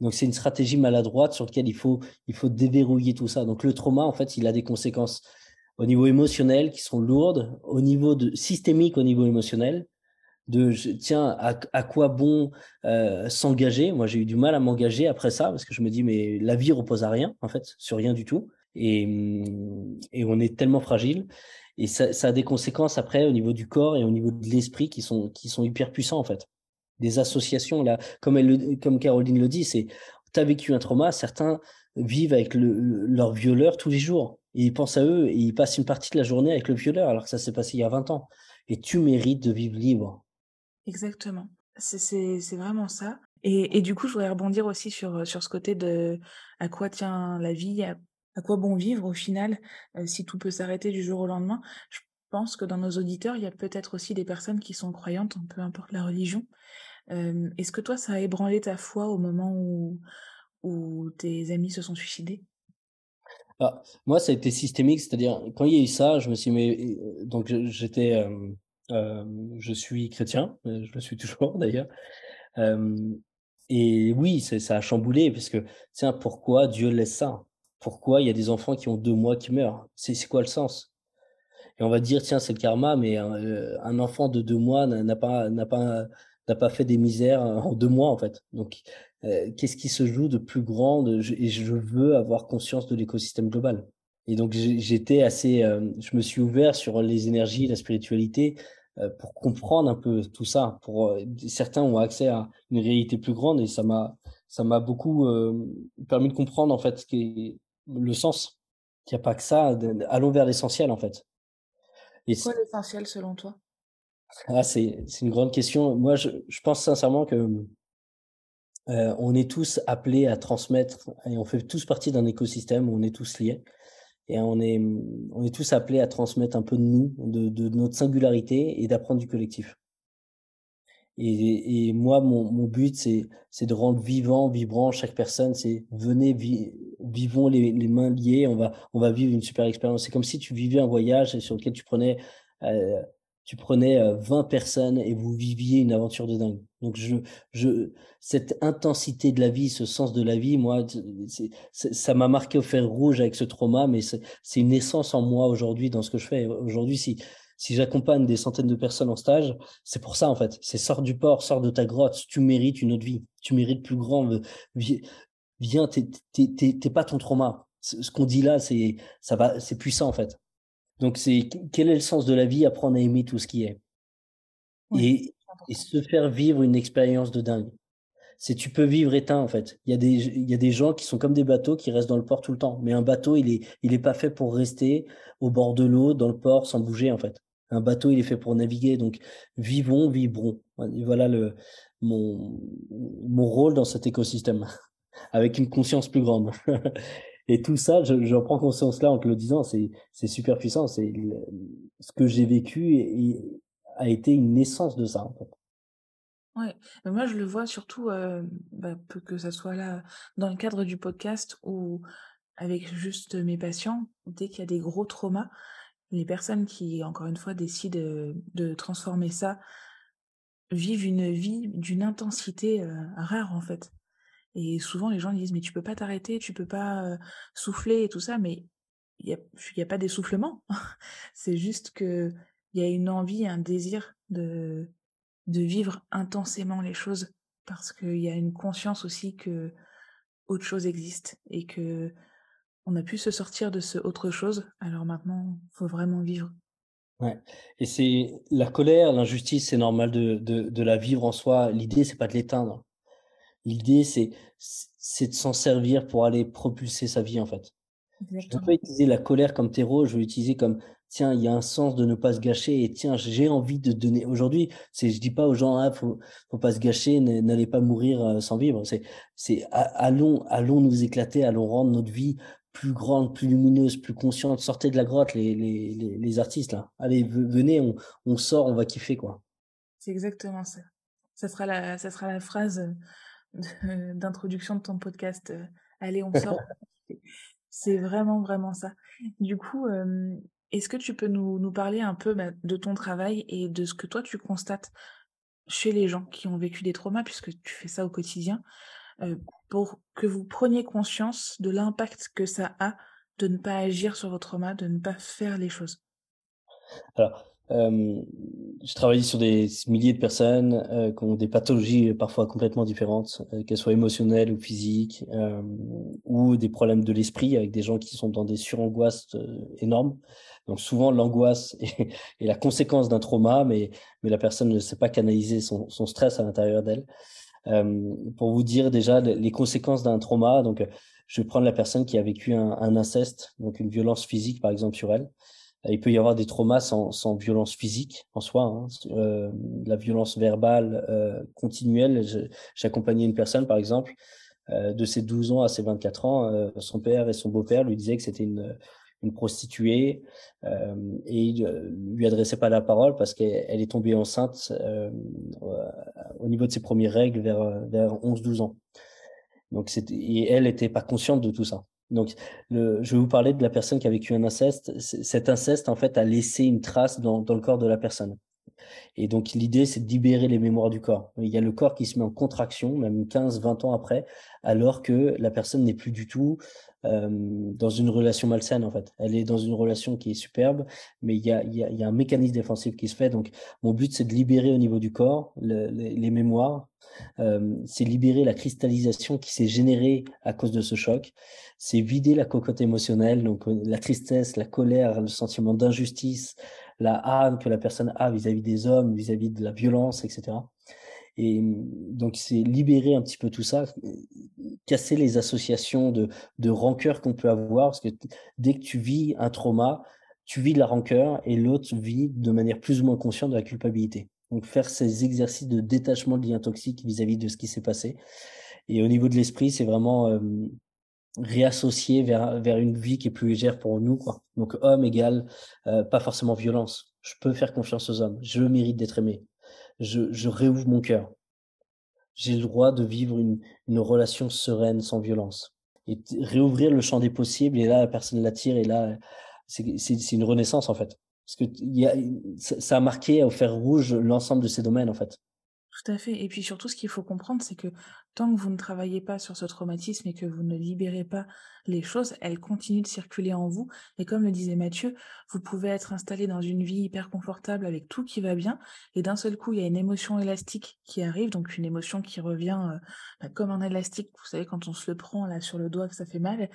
Donc, c'est une stratégie maladroite sur laquelle il faut, il faut déverrouiller tout ça. Donc, le trauma, en fait, il a des conséquences au niveau émotionnel qui sont lourdes, au niveau de systémique au niveau émotionnel, de tiens à, à quoi bon euh, s'engager. Moi j'ai eu du mal à m'engager après ça parce que je me dis mais la vie repose à rien en fait sur rien du tout et, et on est tellement fragile et ça, ça, a des conséquences après au niveau du corps et au niveau de l'esprit qui sont qui sont hyper puissants en fait. Des associations là comme elle comme Caroline le dit c'est tu as vécu un trauma certains vivent avec le, leur violeur tous les jours et ils pensent à eux et ils passent une partie de la journée avec le violeur alors que ça s'est passé il y a 20 ans. Et tu mérites de vivre libre. Exactement. C'est vraiment ça. Et, du coup, je voudrais rebondir aussi sur, ce côté de à quoi tient la vie, à, quoi bon vivre au final, euh, si tout peut s'arrêter du jour au lendemain. Je pense que dans nos auditeurs, il y a peut-être aussi des personnes qui sont croyantes, peu importe la religion. Euh, Est-ce que toi, ça a ébranlé ta foi au moment où, où tes amis se sont suicidés? Ah, moi, ça a été systémique, c'est-à-dire quand il y a eu ça, je me suis mais donc j'étais, euh, euh, je suis chrétien, euh, je le suis toujours d'ailleurs, euh, et oui, ça a chamboulé parce que tiens, pourquoi Dieu laisse ça? Pourquoi il y a des enfants qui ont deux mois qui meurent? C'est quoi le sens? Et on va dire tiens, c'est le karma, mais un, un enfant de deux mois n'a pas n'a pas n'a pas fait des misères en deux mois en fait. Donc euh, qu'est-ce qui se joue de plus grand de, et je veux avoir conscience de l'écosystème global. Et donc j'étais assez, euh, je me suis ouvert sur les énergies, la spiritualité euh, pour comprendre un peu tout ça. Pour certains ont accès à une réalité plus grande et ça m'a ça m'a beaucoup permis de comprendre en fait ce qui le sens. Qu'il n'y a pas que ça. Allons vers l'essentiel en fait. Et quoi l'essentiel selon toi? Ah, c'est une grande question. Moi, je, je pense sincèrement que euh, on est tous appelés à transmettre et on fait tous partie d'un écosystème où on est tous liés et on est, on est tous appelés à transmettre un peu de nous, de, de notre singularité et d'apprendre du collectif. Et, et moi, mon, mon but, c'est de rendre vivant, vibrant chaque personne. C'est venez, vivons les, les, mains liées. On va, on va vivre une super expérience. C'est comme si tu vivais un voyage sur lequel tu prenais euh, tu prenais 20 personnes et vous viviez une aventure de dingue. Donc je, je, cette intensité de la vie, ce sens de la vie, moi, ça m'a marqué au fer rouge avec ce trauma, mais c'est une essence en moi aujourd'hui dans ce que je fais. Aujourd'hui, si, si j'accompagne des centaines de personnes en stage, c'est pour ça en fait. C'est sors du port, sors de ta grotte. Tu mérites une autre vie. Tu mérites plus grand. Viens, t'es pas ton trauma. Ce qu'on dit là, c'est ça va, c'est puissant en fait. Donc, c'est quel est le sens de la vie? Apprendre à aimer tout ce qui est. et, et, se faire vivre une expérience de dingue. c'est tu peux vivre éteint en fait. Il y, a des, il y a des gens qui sont comme des bateaux qui restent dans le port tout le temps. Mais un bateau, il est, il est pas fait pour rester au bord de l'eau, dans le port, sans bouger en fait. Un bateau, il est fait pour naviguer. Donc, vivons, vibrons. Voilà le, mon, mon rôle dans cet écosystème, avec une conscience plus grande. Et tout ça, je, je prends conscience là en te le disant, c'est, c'est super puissant. C'est ce que j'ai vécu et, a été une naissance de ça en. Ouais, moi je le vois surtout, euh, bah, que ça soit là dans le cadre du podcast ou avec juste mes patients, dès qu'il y a des gros traumas, les personnes qui, encore une fois, décident de transformer ça, vivent une vie d'une intensité rare en fait. Et souvent les gens disent mais tu peux pas t'arrêter, tu peux pas souffler et tout ça, mais il n'y y a pas d'essoufflement. C'est juste que il y a une envie, un désir de, de vivre intensément les choses parce qu'il y a une conscience aussi que autre chose existe et que on a pu se sortir de ce autre chose, alors maintenant, faut vraiment vivre. Ouais. Et c'est la colère, l'injustice, c'est normal de, de, la vivre en soi. L'idée, c'est pas de l'éteindre. L'idée, c'est c'est de s'en servir pour aller propulser sa vie, en fait. Je ne veux pas utiliser la colère comme terreau, je veux l'utiliser comme tiens, il y a un sens de ne pas se gâcher et tiens, j'ai envie de donner. Aujourd'hui, c'est, je dis pas aux gens, ah, faut, faut pas se gâcher, n'allez pas mourir euh, sans vivre. C'est, c'est, allons, allons nous éclater, allons rendre notre vie plus grande, plus lumineuse, plus consciente. Sortez de la grotte, les, les, les, artistes, là. Allez, venez, on, on sort, on va kiffer, quoi. C'est exactement ça. Ça sera la, ça sera la phrase d'introduction de ton podcast. Euh, allez, on sort. C'est vraiment, vraiment ça. Du coup, est-ce que tu peux nous, nous parler un peu bah, de ton travail et de ce que toi tu constates chez les gens qui ont vécu des traumas, puisque tu fais ça au quotidien, pour que vous preniez conscience de l'impact que ça a de ne pas agir sur votre trauma, de ne pas faire les choses? Euh, je travaille sur des milliers de personnes euh, qui ont des pathologies parfois complètement différentes, euh, qu'elles soient émotionnelles ou physiques, euh, ou des problèmes de l'esprit avec des gens qui sont dans des surangoisses énormes. Donc souvent l'angoisse est, la conséquence d'un trauma, mais, mais la personne ne sait pas canaliser son, son stress à l'intérieur d'elle. pour vous dire déjà les conséquences d'un trauma, donc je vais prendre la personne qui a vécu un, un inceste, donc une violence physique par exemple sur elle. Il peut y avoir des traumas sans, sans violence physique en soi. Hein. Euh, la violence verbale euh, continuelle. J'ai accompagné une personne, par exemple, euh, de ses 12 ans à ses 24 ans. Euh, son père et son beau-père lui disaient que c'était une, une prostituée euh, et il lui adressait pas la parole parce qu'elle est tombée enceinte au niveau de ses premières règles vers, vers 11-12 ans. Donc et elle n'était pas consciente de tout ça. Donc, je vais vous parler de la personne qui a vécu un inceste. Cet inceste, en fait, a laissé une trace dans, le corps de la personne. Et donc, l'idée, c'est de libérer les mémoires du corps. Il y a le corps qui se met en contraction, même 15, 20 ans après, alors que la personne n'est plus du tout dans une relation malsaine, en fait. Elle est dans une relation qui est superbe, mais il y a, y a, y a un mécanisme défensif qui se fait. Donc, mon but, c'est de libérer au niveau du corps le, les, les, mémoires. Euh, c'est libérer la cristallisation qui s'est générée à cause de ce choc. C'est vider la cocotte émotionnelle, donc euh, la tristesse, la colère, le sentiment d'injustice, la haine que la personne a vis-à-vis des hommes, vis-à-vis de la violence, etc. Et donc, c'est libérer un petit peu tout ça, casser les associations de, de rancœur qu'on peut avoir, parce que dès que tu vis un trauma, tu vis de la rancœur et l'autre vit de manière plus ou moins consciente de la culpabilité. Donc, faire ces exercices de détachement de liens toxiques vis-à-vis de ce qui s'est passé. Et au niveau de l'esprit, c'est vraiment euh, réassocier vers, vers une vie qui est plus légère pour nous. Quoi. Donc homme égale euh, pas forcément violence. Je peux faire confiance aux hommes. Je mérite d'être aimé. Je, je réouvre mon cœur. J'ai le droit de vivre une, une relation sereine, sans violence. Et réouvrir le champ des possibles, et là, la personne l'attire, et là, c'est une renaissance, en fait. Parce que y a, ça a marqué au fer rouge l'ensemble de ces domaines, en fait. Tout à fait. Et puis surtout, ce qu'il faut comprendre, c'est que tant que vous ne travaillez pas sur ce traumatisme et que vous ne libérez pas les choses, elles continuent de circuler en vous. Et comme le disait Mathieu, vous pouvez être installé dans une vie hyper confortable avec tout qui va bien, et d'un seul coup, il y a une émotion élastique qui arrive, donc une émotion qui revient euh, bah, comme un élastique. Vous savez, quand on se le prend là sur le doigt, ça fait mal.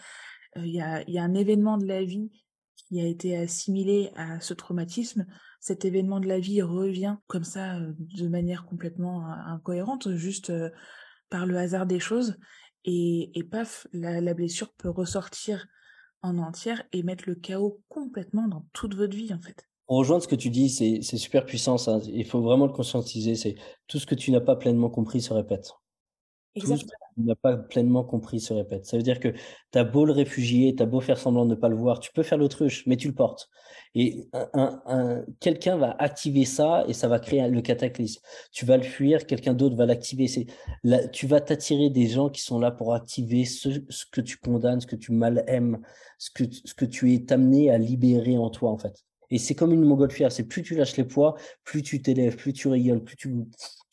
Euh, il y a un événement de la vie qui a été assimilé à ce traumatisme, cet événement de la vie revient comme ça de manière complètement incohérente, juste par le hasard des choses et, et paf, la, blessure peut ressortir en entière et mettre le chaos complètement dans toute votre vie en fait. Pour rejoindre ce que tu dis, c'est super puissant. Il faut vraiment le conscientiser. C'est tout ce que tu n'as pas pleinement compris se répète. Ce que tu n'as pas pleinement compris se répète. Ça veut dire que tu as beau le réfugier, tu as beau faire semblant de ne pas le voir, tu peux faire l'autruche, mais tu le portes. Et un, un, quelqu'un va activer ça et ça va créer le cataclysme. Tu vas le fuir, quelqu'un d'autre va l'activer. C'est tu vas t'attirer des gens qui sont là pour activer ce, ce, que tu condamnes, ce que tu mal aimes, ce que, ce que tu es amené à libérer en toi, en fait. Et c'est comme une montgolfière, c'est plus tu lâches les poids, plus tu t'élèves, plus tu rigoles, plus tu,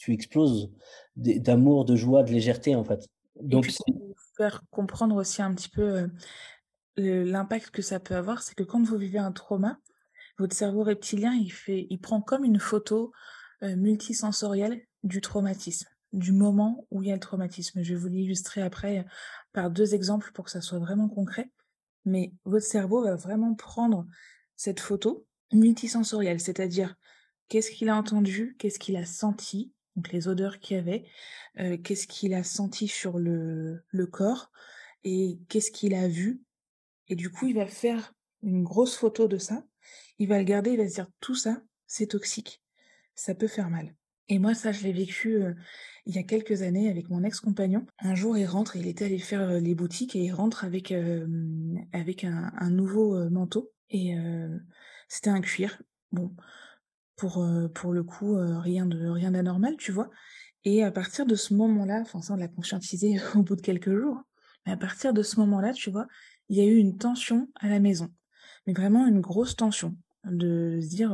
tu exploses d'amour, de joie, de légèreté en fait. Donc pour vous faire comprendre aussi un petit peu euh, l'impact que ça peut avoir, c'est que quand vous vivez un trauma, votre cerveau reptilien il fait, il prend comme une photo euh, multisensorielle du traumatisme, du moment où il y a le traumatisme. Je vais vous l'illustrer après euh, par deux exemples pour que ça soit vraiment concret. Mais votre cerveau va vraiment prendre cette photo multisensorielle, c'est-à-dire qu'est-ce qu'il a entendu, qu'est-ce qu'il a senti, donc les odeurs qu'il y avait, qu'est-ce qu'il a senti sur le, le corps et qu'est-ce qu'il a vu. Et du coup, il va faire une grosse photo de ça, il va le garder, il va se dire tout ça, c'est toxique, ça peut faire mal. Et moi, ça, je l'ai vécu il y a quelques années avec mon ex-compagnon. Un jour, il rentre, il était allé faire les boutiques et il rentre avec, avec un, un nouveau manteau. Et c'était un cuir. Bon, pour, pour le coup, rien de rien d'anormal, tu vois. Et à partir de ce moment-là, enfin ça on l'a conscientisé au bout de quelques jours, mais à partir de ce moment-là, tu vois, il y a eu une tension à la maison. Mais vraiment une grosse tension de se dire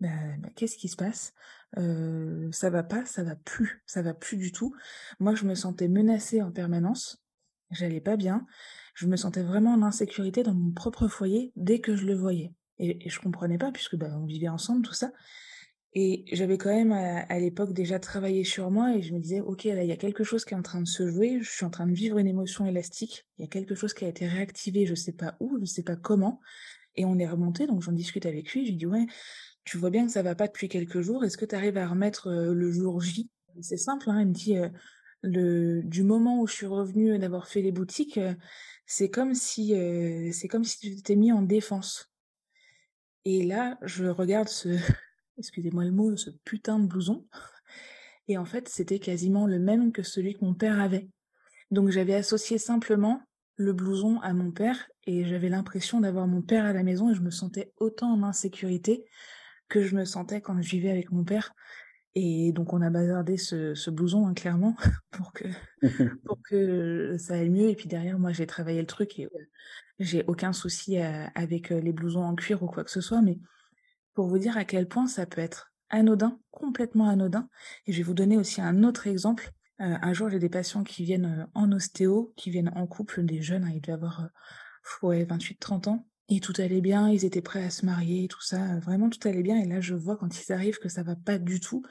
bah, bah, qu'est-ce qui se passe? Euh, ça va pas, ça va plus, ça va plus du tout. Moi, je me sentais menacée en permanence, j'allais pas bien, je me sentais vraiment en insécurité dans mon propre foyer dès que je le voyais. Et, et je comprenais pas, puisque bah, on vivait ensemble, tout ça. Et j'avais quand même à, l'époque déjà travaillé sur moi et je me disais, ok, là, il y a quelque chose qui est en train de se jouer, je suis en train de vivre une émotion élastique, il y a quelque chose qui a été réactivé, je sais pas où, je sais pas comment. Et on est remonté, donc j'en discute avec lui, je lui dis, ouais, tu vois bien que ça va pas depuis quelques jours, est-ce que tu arrives à remettre euh, le jour J? C'est simple, hein, il me dit, euh, le, du moment où je suis revenue d'avoir fait les boutiques, euh, c'est comme si, c'est comme si tu t'étais mis en défense. Et là, je regarde ce, excusez-moi le mot, ce putain de blouson. Et en fait, c'était quasiment le même que celui que mon père avait. Donc j'avais associé simplement le blouson à mon père et j'avais l'impression d'avoir mon père à la maison et je me sentais autant en insécurité que je me sentais quand je vivais avec mon père. Et donc on a bazardé ce, ce blouson hein, clairement pour que pour que ça aille mieux. Et puis derrière moi j'ai travaillé le truc et j'ai aucun souci avec les blousons en cuir ou quoi que ce soit, mais pour vous dire à quel point ça peut être anodin, complètement anodin. Et je vais vous donner aussi un autre exemple. un jour, j'ai des patients qui viennent en ostéo, qui viennent en couple, des jeunes, hein, ils devaient avoir ouais, 28-30 ans. Et tout allait bien, ils étaient prêts à se marier, tout ça, vraiment tout allait bien. Et là, je vois quand ils arrivent que ça va pas du tout,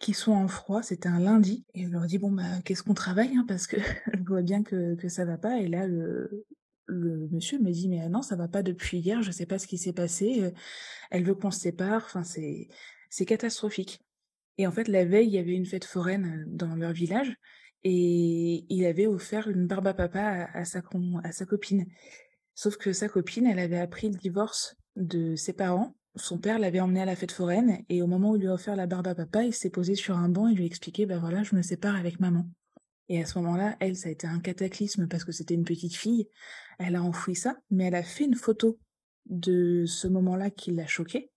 qu'ils sont en froid. C'était un lundi. Et je leur dis, bon, bah, qu'est-ce qu'on travaille hein, Parce que je vois bien que, que ça va pas. Et là, le, le monsieur me dit mais non ça va pas depuis hier je sais pas ce qui s'est passé euh, elle veut qu'on se sépare enfin c'est c'est catastrophique et en fait la veille il y avait une fête foraine euh, dans leur village et il avait offert une barbe à papa à, à sa copine sauf que sa copine elle avait appris le divorce de ses parents son père l'avait emmené à la fête foraine et au moment où il lui a offert la barbe à papa il s'est posé sur un banc et lui a expliqué bah voilà je me sépare avec maman et à ce moment-là, elle, ça a été un cataclysme parce que c'était une petite fille. Elle a enfoui ça, mais elle a fait une photo de ce moment-là qui l'a choquée.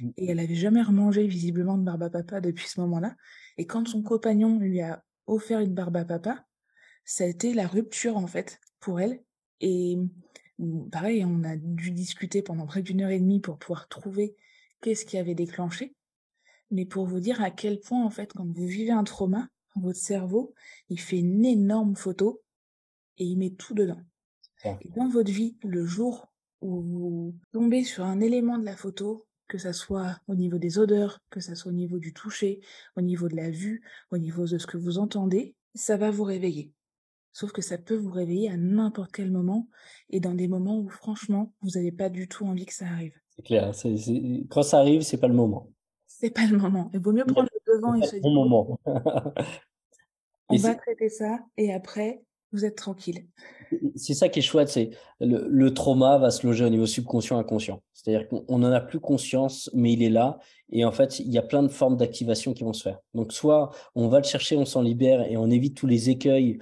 Mmh. Et elle avait jamais remangé visiblement de barbe à papa depuis ce moment-là. Et quand son compagnon lui a offert une barbe à papa, ça a été la rupture en fait pour elle. Et pareil, on a dû discuter pendant près d'une heure et demie pour pouvoir trouver qu'est-ce qui avait déclenché. Mais pour vous dire à quel point en fait, quand vous vivez un trauma, votre cerveau, il fait une énorme photo et il met tout dedans. Et dans votre vie, le jour où vous tombez sur un élément de la photo, que ça soit au niveau des odeurs, que ça soit au niveau du toucher, au niveau de la vue, au niveau de ce que vous entendez, ça va vous réveiller. Sauf que ça peut vous réveiller à n'importe quel moment et dans des moments où franchement, vous n'avez pas du tout envie que ça arrive. C'est clair. Quand ça arrive, c'est pas le moment. C'est pas le moment. Il vaut mieux prendre le devant et se dire. Bon moment. On va traiter ça et après, vous êtes tranquille. C'est ça qui est chouette, c'est le, le, trauma va se loger au niveau subconscient inconscient. C'est-à-dire qu'on n'en a plus conscience, mais il est là. Et en fait, il y a plein de formes d'activation qui vont se faire. Donc, soit on va le chercher, on s'en libère et on évite tous les écueils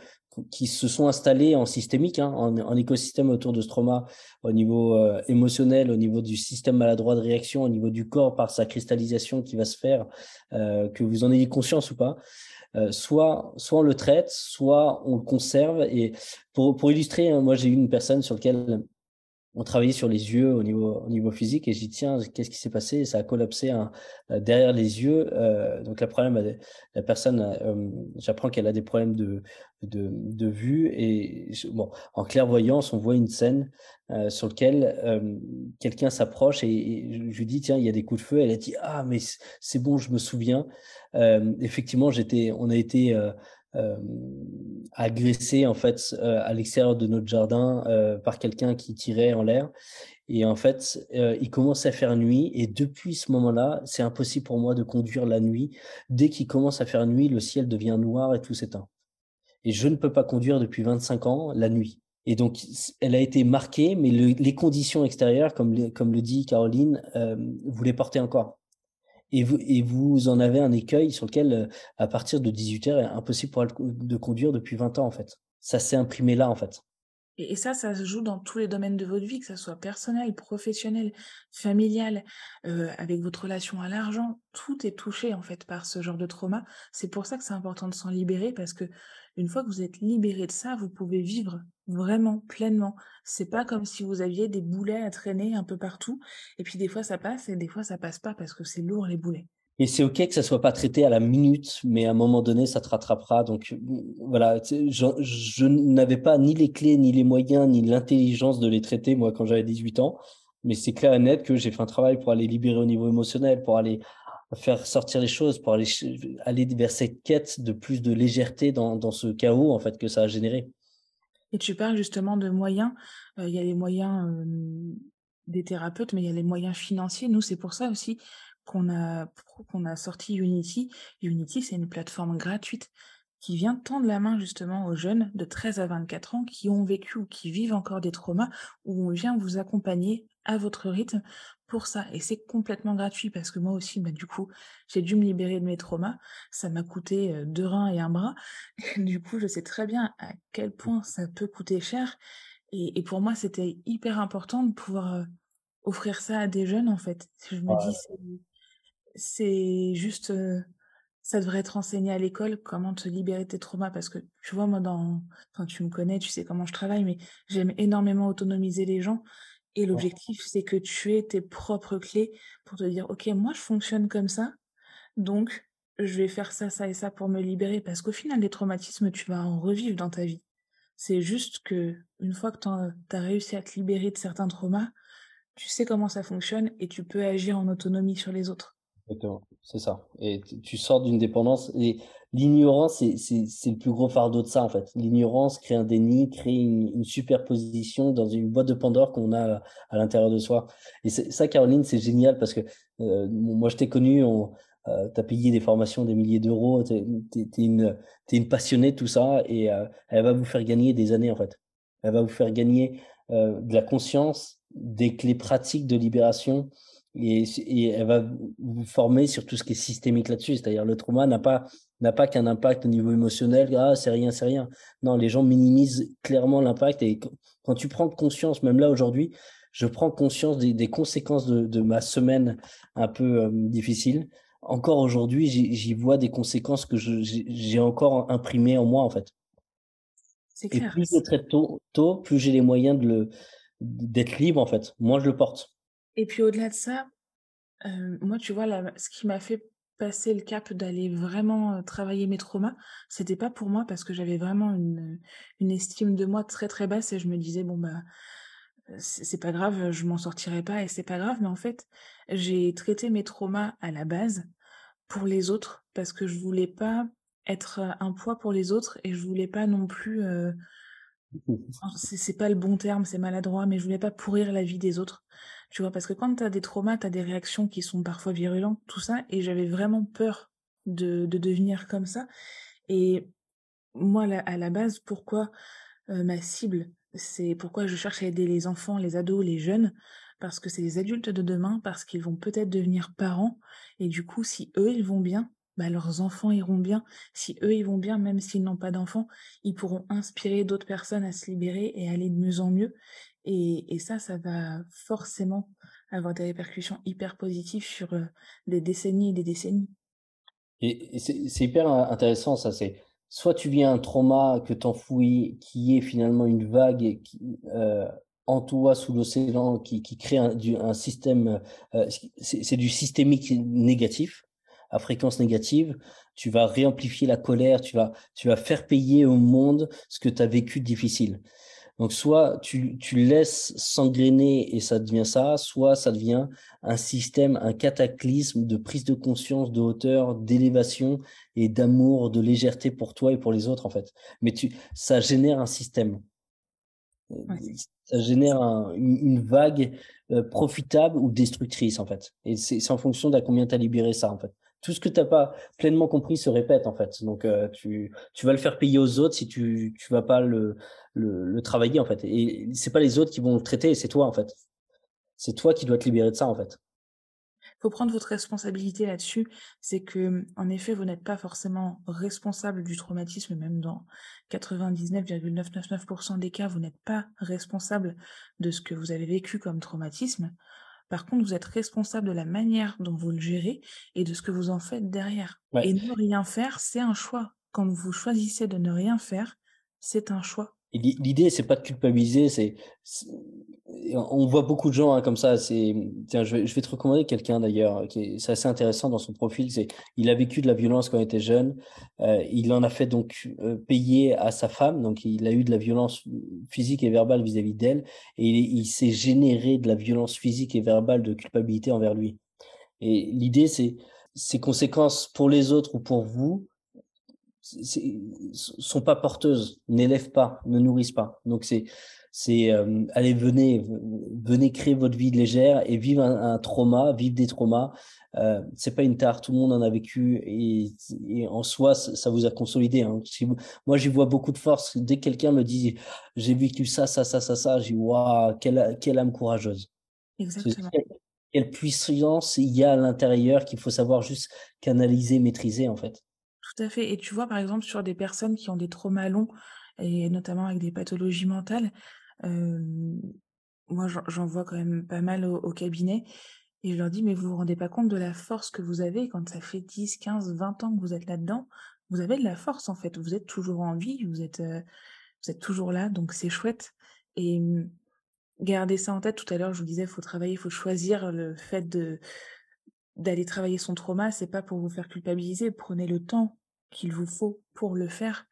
qui se sont installés en systémique, hein, en, écosystème autour de ce trauma, au niveau euh, émotionnel, au niveau du système maladroit de réaction, au niveau du corps par sa cristallisation qui va se faire, euh, que vous en ayez conscience ou pas. Euh, soit, soit on le traite, soit on le conserve. Et pour, pour illustrer, hein, moi j'ai eu une personne sur laquelle on travaillait sur les yeux au niveau, au niveau physique et j'ai dit tiens qu'est-ce qui s'est passé? Ça a collapsé hein, derrière les yeux euh, donc la problème personne euh, j'apprends qu'elle a des problèmes de, vue et en clairvoyance on voit une scène euh, sur lequel euh, quelqu'un s'approche et, je lui dis tiens il y a des coups de feu. Elle a dit ah mais c'est bon je me souviens. Euh, effectivement j'étais on a été euh, agressé en fait euh, à l'extérieur de notre jardin euh, par quelqu'un qui tirait en l'air. Et en fait, il commence à faire nuit. Et depuis ce moment-là, c'est impossible pour moi de conduire la nuit. Dès qu'il commence à faire nuit, le ciel devient noir et tout s'éteint. Et je ne peux pas conduire depuis 25 ans la nuit. Et donc, elle a été marquée, mais les conditions extérieures, comme, comme le dit Caroline, vous les portez encore et vous, et vous en avez un écueil sur lequel, euh, à partir de 18 heures, est impossible pour elle de conduire depuis 20 ans, en fait. Ça s'est imprimé là, en fait. Et, ça, ça se joue dans tous les domaines de votre vie, que ce soit personnel, professionnel, familial, euh, avec votre relation à l'argent. Tout est touché, en fait, par ce genre de trauma. C'est pour ça que c'est important de s'en libérer, parce que une fois que vous êtes libéré de ça, vous pouvez vivre vraiment pleinement. C'est pas comme si vous aviez des boulets à traîner un peu partout, et puis des fois ça passe, et des fois ça passe pas, parce que c'est lourd les boulets. Et c'est OK que ça soit pas traité à la minute, mais à un moment donné, ça te rattrapera. Donc voilà, je, je n'avais pas ni les clés, ni les moyens, ni l'intelligence de les traiter, moi, quand j'avais 18 ans. Mais c'est clair et net que j'ai fait un travail pour aller libérer au niveau émotionnel, pour aller faire sortir les choses, pour aller, aller vers cette quête de plus de légèreté dans, dans ce chaos en fait que ça a généré. Et tu parles justement de moyens. Euh, il y a les moyens des thérapeutes, mais il y a les moyens financiers. Nous, c'est pour ça aussi qu'on a, qu'on a sorti Unity. Unity, c'est une plateforme gratuite qui vient tendre la main justement aux jeunes de 13 à 24 ans qui ont vécu ou qui vivent encore des traumas, où on vient vous accompagner à votre rythme pour ça. Et c'est complètement gratuit parce que moi aussi, bah, du coup, j'ai dû me libérer de mes traumas. Ça m'a coûté deux reins et un bras. du coup, je sais très bien à quel point ça peut coûter cher. Et, pour moi, c'était hyper important de pouvoir euh, offrir ça à des jeunes, en fait. Je me dis, c'est juste... Euh, ça devrait être enseigné à l'école, comment te libérer de tes traumas, parce que tu vois, moi, dans, enfin, tu me connais, tu sais comment je travaille, mais j'aime énormément autonomiser les gens. Et l'objectif, c'est que tu aies tes propres clés pour te dire, OK, moi, je fonctionne comme ça, donc je vais faire ça, ça et ça pour me libérer, parce qu'au final, les traumatismes, tu vas en revivre dans ta vie. C'est juste que, une fois que tu as réussi à te libérer de certains traumas, tu sais comment ça fonctionne et tu peux agir en autonomie sur les autres. Exactement, c'est ça. Et tu sors d'une dépendance. Et l'ignorance, c'est, le plus gros fardeau de ça, en fait. L'ignorance crée un déni, crée une, superposition dans une boîte de Pandore qu'on a à l'intérieur de soi. Et ça, Caroline, c'est génial parce que euh, moi, je t'ai connu, on, euh, t'as payé des formations des milliers d'euros, t'es, une, t'es une passionnée de tout ça et euh, elle va vous faire gagner des années, en fait. Elle va vous faire gagner euh, de la conscience, des clés pratiques de libération et, et, elle va vous former sur tout ce qui est systémique là-dessus. C'est-à-dire le trauma n'a pas n'a pas qu'un impact au niveau émotionnel. Ah, c'est rien, c'est rien. Non, les gens minimisent clairement l'impact. Et quand tu prends conscience, même là aujourd'hui, je prends conscience des, des conséquences de, de, ma semaine un peu euh, difficile. Encore aujourd'hui, j'y vois des conséquences que j'ai encore imprimées en moi en fait. Clair. Et plus je traite tôt, tôt plus j'ai les moyens de d'être libre en fait. Moi, je le porte. Et puis au-delà de ça, moi, tu vois, ce qui m'a fait passer le cap d'aller vraiment travailler mes traumas, c'était pas pour moi parce que j'avais vraiment une, une estime de moi très très basse et je me disais, bon, bah, c'est pas grave, je m'en sortirai pas et c'est pas grave. Mais en fait, j'ai traité mes traumas à la base pour les autres parce que je voulais pas être un poids pour les autres et je voulais pas non plus c'est pas le bon terme, c'est maladroit, mais je voulais pas pourrir la vie des autres. Tu vois, parce que quand tu as des traumas, tu as des réactions qui sont parfois virulentes, tout ça, et j'avais vraiment peur de, de devenir comme ça. Et moi, à la base, pourquoi ma cible, c'est pourquoi je cherche à aider les enfants, les ados, les jeunes, parce que c'est les adultes de demain, parce qu'ils vont peut-être devenir parents, et du coup, si eux, ils vont bien, bah, leurs enfants iront bien. Si eux, ils vont bien, même s'ils n'ont pas d'enfants, ils pourront inspirer d'autres personnes à se libérer et aller de mieux en mieux. Et, et ça, ça va forcément avoir des répercussions hyper positives sur des décennies et des décennies. Et, c'est hyper intéressant, ça. C'est soit tu vis un trauma que t'enfouis, qui est finalement une vague qui, euh, en toi sous l'océan, qui, qui crée un système, euh, c'est du systémique négatif, à fréquence négative. Tu vas réamplifier la colère, tu vas, tu vas faire payer au monde ce que tu as vécu de difficile. Donc, soit tu, tu laisses s'engrainer et ça devient ça, soit ça devient un système, un cataclysme de prise de conscience, de hauteur, d'élévation et d'amour, de légèreté pour toi et pour les autres, en fait. Mais tu, ça génère un système. ça génère une, vague euh, profitable ou destructrice, en fait. Et c'est en fonction de combien tu as libéré ça, en fait tout ce que tu n'as pas pleinement compris se répète en fait. Donc euh, tu, tu vas le faire payer aux autres si tu tu vas pas le, le, le travailler en fait. Et c'est pas les autres qui vont le traiter, c'est toi en fait. C'est toi qui dois te libérer de ça en fait. Faut prendre votre responsabilité là-dessus. C'est que en effet, vous n'êtes pas forcément responsable du traumatisme, même dans 99,999% des cas, vous n'êtes pas responsable de ce que vous avez vécu comme traumatisme. Par contre, vous êtes responsable de la manière dont vous le gérez et de ce que vous en faites derrière. Et ne rien faire, c'est un choix. Quand vous choisissez de ne rien faire, c'est un choix. L'idée, c'est pas de culpabiliser, c'est on voit beaucoup de gens hein, comme ça. C'est tiens, je vais, je vais te recommander quelqu'un d'ailleurs qui c'est assez intéressant dans son profil. C'est il a vécu de la violence quand il était jeune. Euh, il en a fait donc euh, payer à sa femme. Donc il a eu de la violence physique et verbale vis-à-vis d'elle, et il, il s'est généré de la violence physique et verbale de culpabilité envers lui. Et l'idée, c'est ces conséquences pour les autres ou pour vous sont pas porteuses, n'élèvent pas, ne nourrissent pas. Donc c'est c'est euh, allez venez venez créer votre vie légère et vivre un, trauma, vivre des traumas. Euh, c'est pas une tare, tout le monde en a vécu et, et en soi ça, vous a consolidé. Hein. moi j'y vois beaucoup de force. Dès que quelqu'un me dit j'ai vécu ça ça ça ça ça, j'ai waouh quelle quelle âme courageuse. Exactement. Quelle puissance il y a à l'intérieur qu'il faut savoir juste canaliser, maîtriser en fait. Tout à fait. Et tu vois, par exemple, sur des personnes qui ont des traumas longs, et notamment avec des pathologies mentales, moi, j'en vois quand même pas mal au, cabinet. Et je leur dis, mais vous vous rendez pas compte de la force que vous avez quand ça fait 10, 15, 20 ans que vous êtes là-dedans? Vous avez de la force, en fait. Vous êtes toujours en vie, vous êtes, vous êtes toujours là, donc c'est chouette. Et mmh, gardez ça en tête. Tout à l'heure, je vous disais, il faut travailler, il faut choisir le fait d'aller travailler son trauma. C'est pas pour vous faire culpabiliser. Prenez le temps qu'il vous faut pour le faire.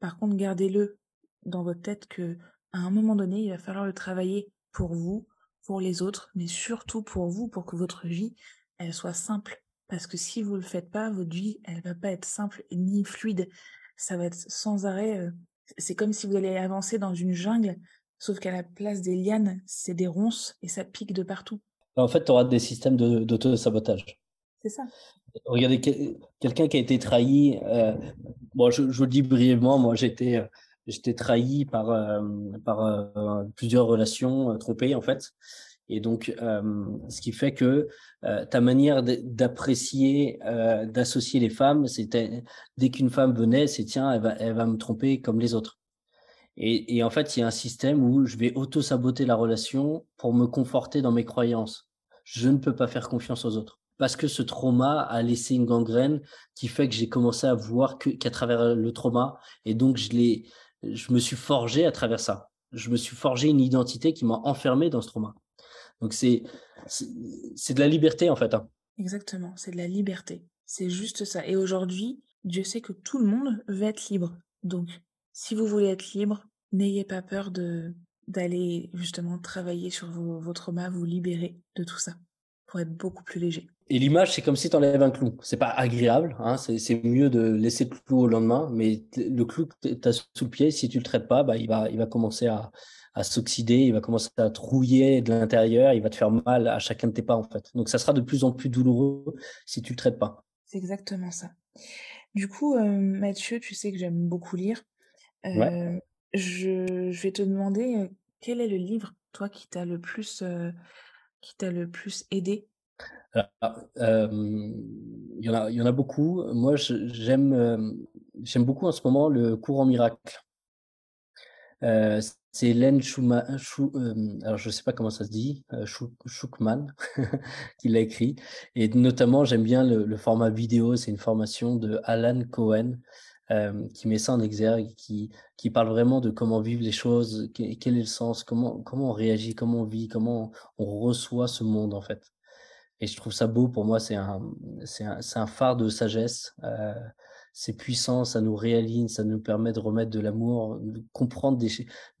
Par contre, gardez-le dans votre tête que à un moment donné, il va falloir le travailler pour vous, pour les autres, mais surtout pour vous, pour que votre vie, elle soit simple. Parce que si vous le faites pas, votre vie, elle va pas être simple ni fluide. Ça va être sans arrêt. Euh, c'est comme si vous allez avancer dans une jungle, sauf qu'à la place des lianes, c'est des ronces et ça pique de partout. En fait, tu auras des systèmes d'auto-sabotage. C'est ça. Regardez, quelqu'un qui a été trahi, euh, bon, je, je, vous le dis brièvement, moi j'étais euh, j'étais trahi par, euh, par euh, plusieurs relations euh, trompées en fait. Et donc, ce qui fait que ta manière d'apprécier, d'associer les femmes, c'était dès qu'une femme venait, c'est tiens, elle va, elle va me tromper comme les autres. Et, et en fait, il y a un système où je vais auto-saboter la relation pour me conforter dans mes croyances. Je ne peux pas faire confiance aux autres parce que ce trauma a laissé une gangrène qui fait que j'ai commencé à voir qu'à travers le trauma et donc je l'ai je me suis forgé à travers ça. Je me suis forgé une identité qui m'a enfermé dans ce trauma. Donc c'est c'est de la liberté en fait. Hein. Exactement, c'est de la liberté. C'est juste ça. Et aujourd'hui, Dieu sait que tout le monde veut être libre. Donc, si vous voulez être libre, n'ayez pas peur de d'aller justement travailler sur vos, vos traumas, vous libérer de tout ça pour être beaucoup plus léger. Et l'image, c'est comme si tu enlèves un clou. C'est pas agréable, hein, c'est mieux de laisser le clou au lendemain, mais le clou que tu as sous le pied, si tu le traites pas, bah, il, va, il va commencer à, à s'oxyder, il va commencer à trouiller de l'intérieur, il va te faire mal à chacun de tes pas en fait. Donc ça sera de plus en plus douloureux si tu le traites pas. C'est exactement ça. Du coup, Mathieu, tu sais que j'aime beaucoup lire. Ouais. je, je vais te demander quel est le livre, toi, qui t'a le plus, qui t'a le plus aidé? Il y en a il y en a beaucoup. Moi, j'aime, j'aime beaucoup en ce moment le courant miracle. c'est Hélène Schumann alors je sais pas comment ça se dit, Schuckmann qui l'a écrit et notamment j'aime bien le format vidéo, c'est une formation de Alan Cohen, qui met ça en exergue, qui parle vraiment de comment vivre les choses, quel est le sens, comment comment on réagit, comment on vit, comment on reçoit ce monde, en fait. Et je trouve ça beau. Pour moi, c'est un, c'est un, un, phare de sagesse. Euh, c'est puissant, ça nous réaligne, ça nous permet de remettre de l'amour, de comprendre des,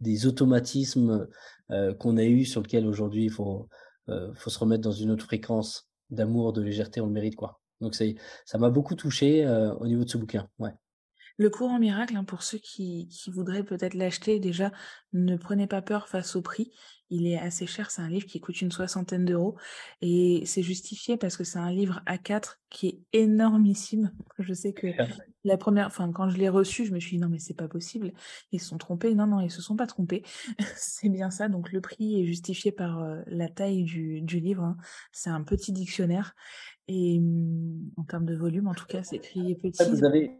des automatismes euh, qu'on a eus sur lesquels aujourd'hui il faut, euh, faut se remettre dans une autre fréquence d'amour, de légèreté, on le mérite quoi. Donc c'est, ça m'a beaucoup touché euh, au niveau de ce bouquin. Ouais. Le courant miracle, hein, pour ceux qui, qui voudraient peut-être l'acheter, déjà, ne prenez pas peur face au prix. Il est assez cher, c'est un livre qui coûte une soixantaine d'euros et c'est justifié parce que c'est un livre A4 qui est énormissime. Je sais que la première, enfin quand je l'ai reçu, je me suis dit non mais c'est pas possible, ils se sont trompés. Non non, ils se sont pas trompés. c'est bien ça. Donc le prix est justifié par euh, la taille du, du livre. Hein. C'est un petit dictionnaire et mmh, en termes de volume, en tout cas, c'est écrit petit. Vous avez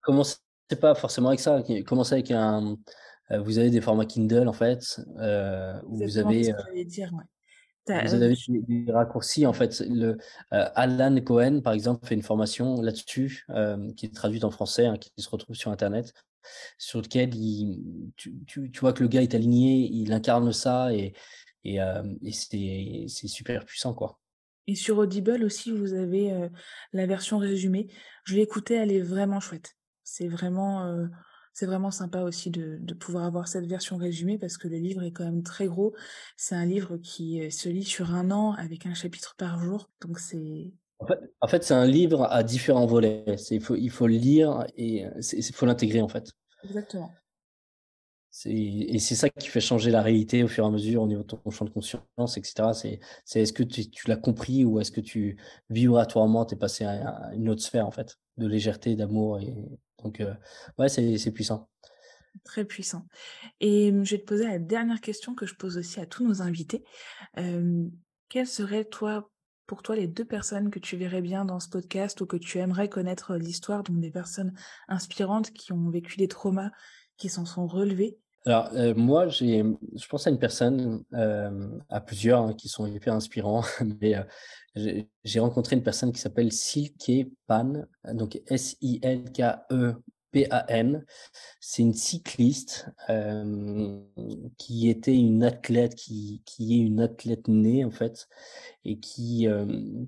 commencé pas forcément avec ça, commencez avec un euh, vous avez des formats Kindle en fait, euh, où vous avez, euh, dire, ouais. vous avez des, raccourcis en fait. Le, Alan Cohen par exemple fait une formation là-dessus qui est traduite en français, hein, qui se retrouve sur internet, sur lequel il, tu, tu, tu, vois que le gars est aligné, il incarne ça et, et, et c'est super puissant quoi. Et sur Audible aussi, vous avez la version résumée. Je l'ai écoutée, elle est vraiment chouette. C'est vraiment c'est vraiment sympa aussi de, de, pouvoir avoir cette version résumée parce que le livre est quand même très gros. C'est un livre qui euh, se lit sur un an avec un chapitre par jour. Donc c'est. En fait, c'est un livre à différents volets. Il faut, il faut le lire et euh, il faut l'intégrer en fait. Exactement. Et c'est ça qui fait changer la réalité au fur et à mesure au niveau de ton champ de conscience, etc. C'est est-ce que tu, tu l'as compris ou est-ce que tu vibratoirement t'es passé à, une autre sphère en fait de légèreté, d'amour et donc, euh, ouais, c'est puissant. Très puissant. Et je vais te poser la dernière question que je pose aussi à tous nos invités. quelles seraient, toi, pour toi, les deux personnes que tu verrais bien dans ce podcast ou que tu aimerais connaître l'histoire, donc des personnes inspirantes qui ont vécu des traumas, qui s'en sont relevées alors moi, j'ai, je pense à une personne, à plusieurs hein, qui sont hyper inspirants, mais j'ai rencontré une personne qui s'appelle Silke Pan, donc S-I-L-K-E-P-A-N. C'est une cycliste qui était une athlète, qui, qui est une athlète née en fait, et qui,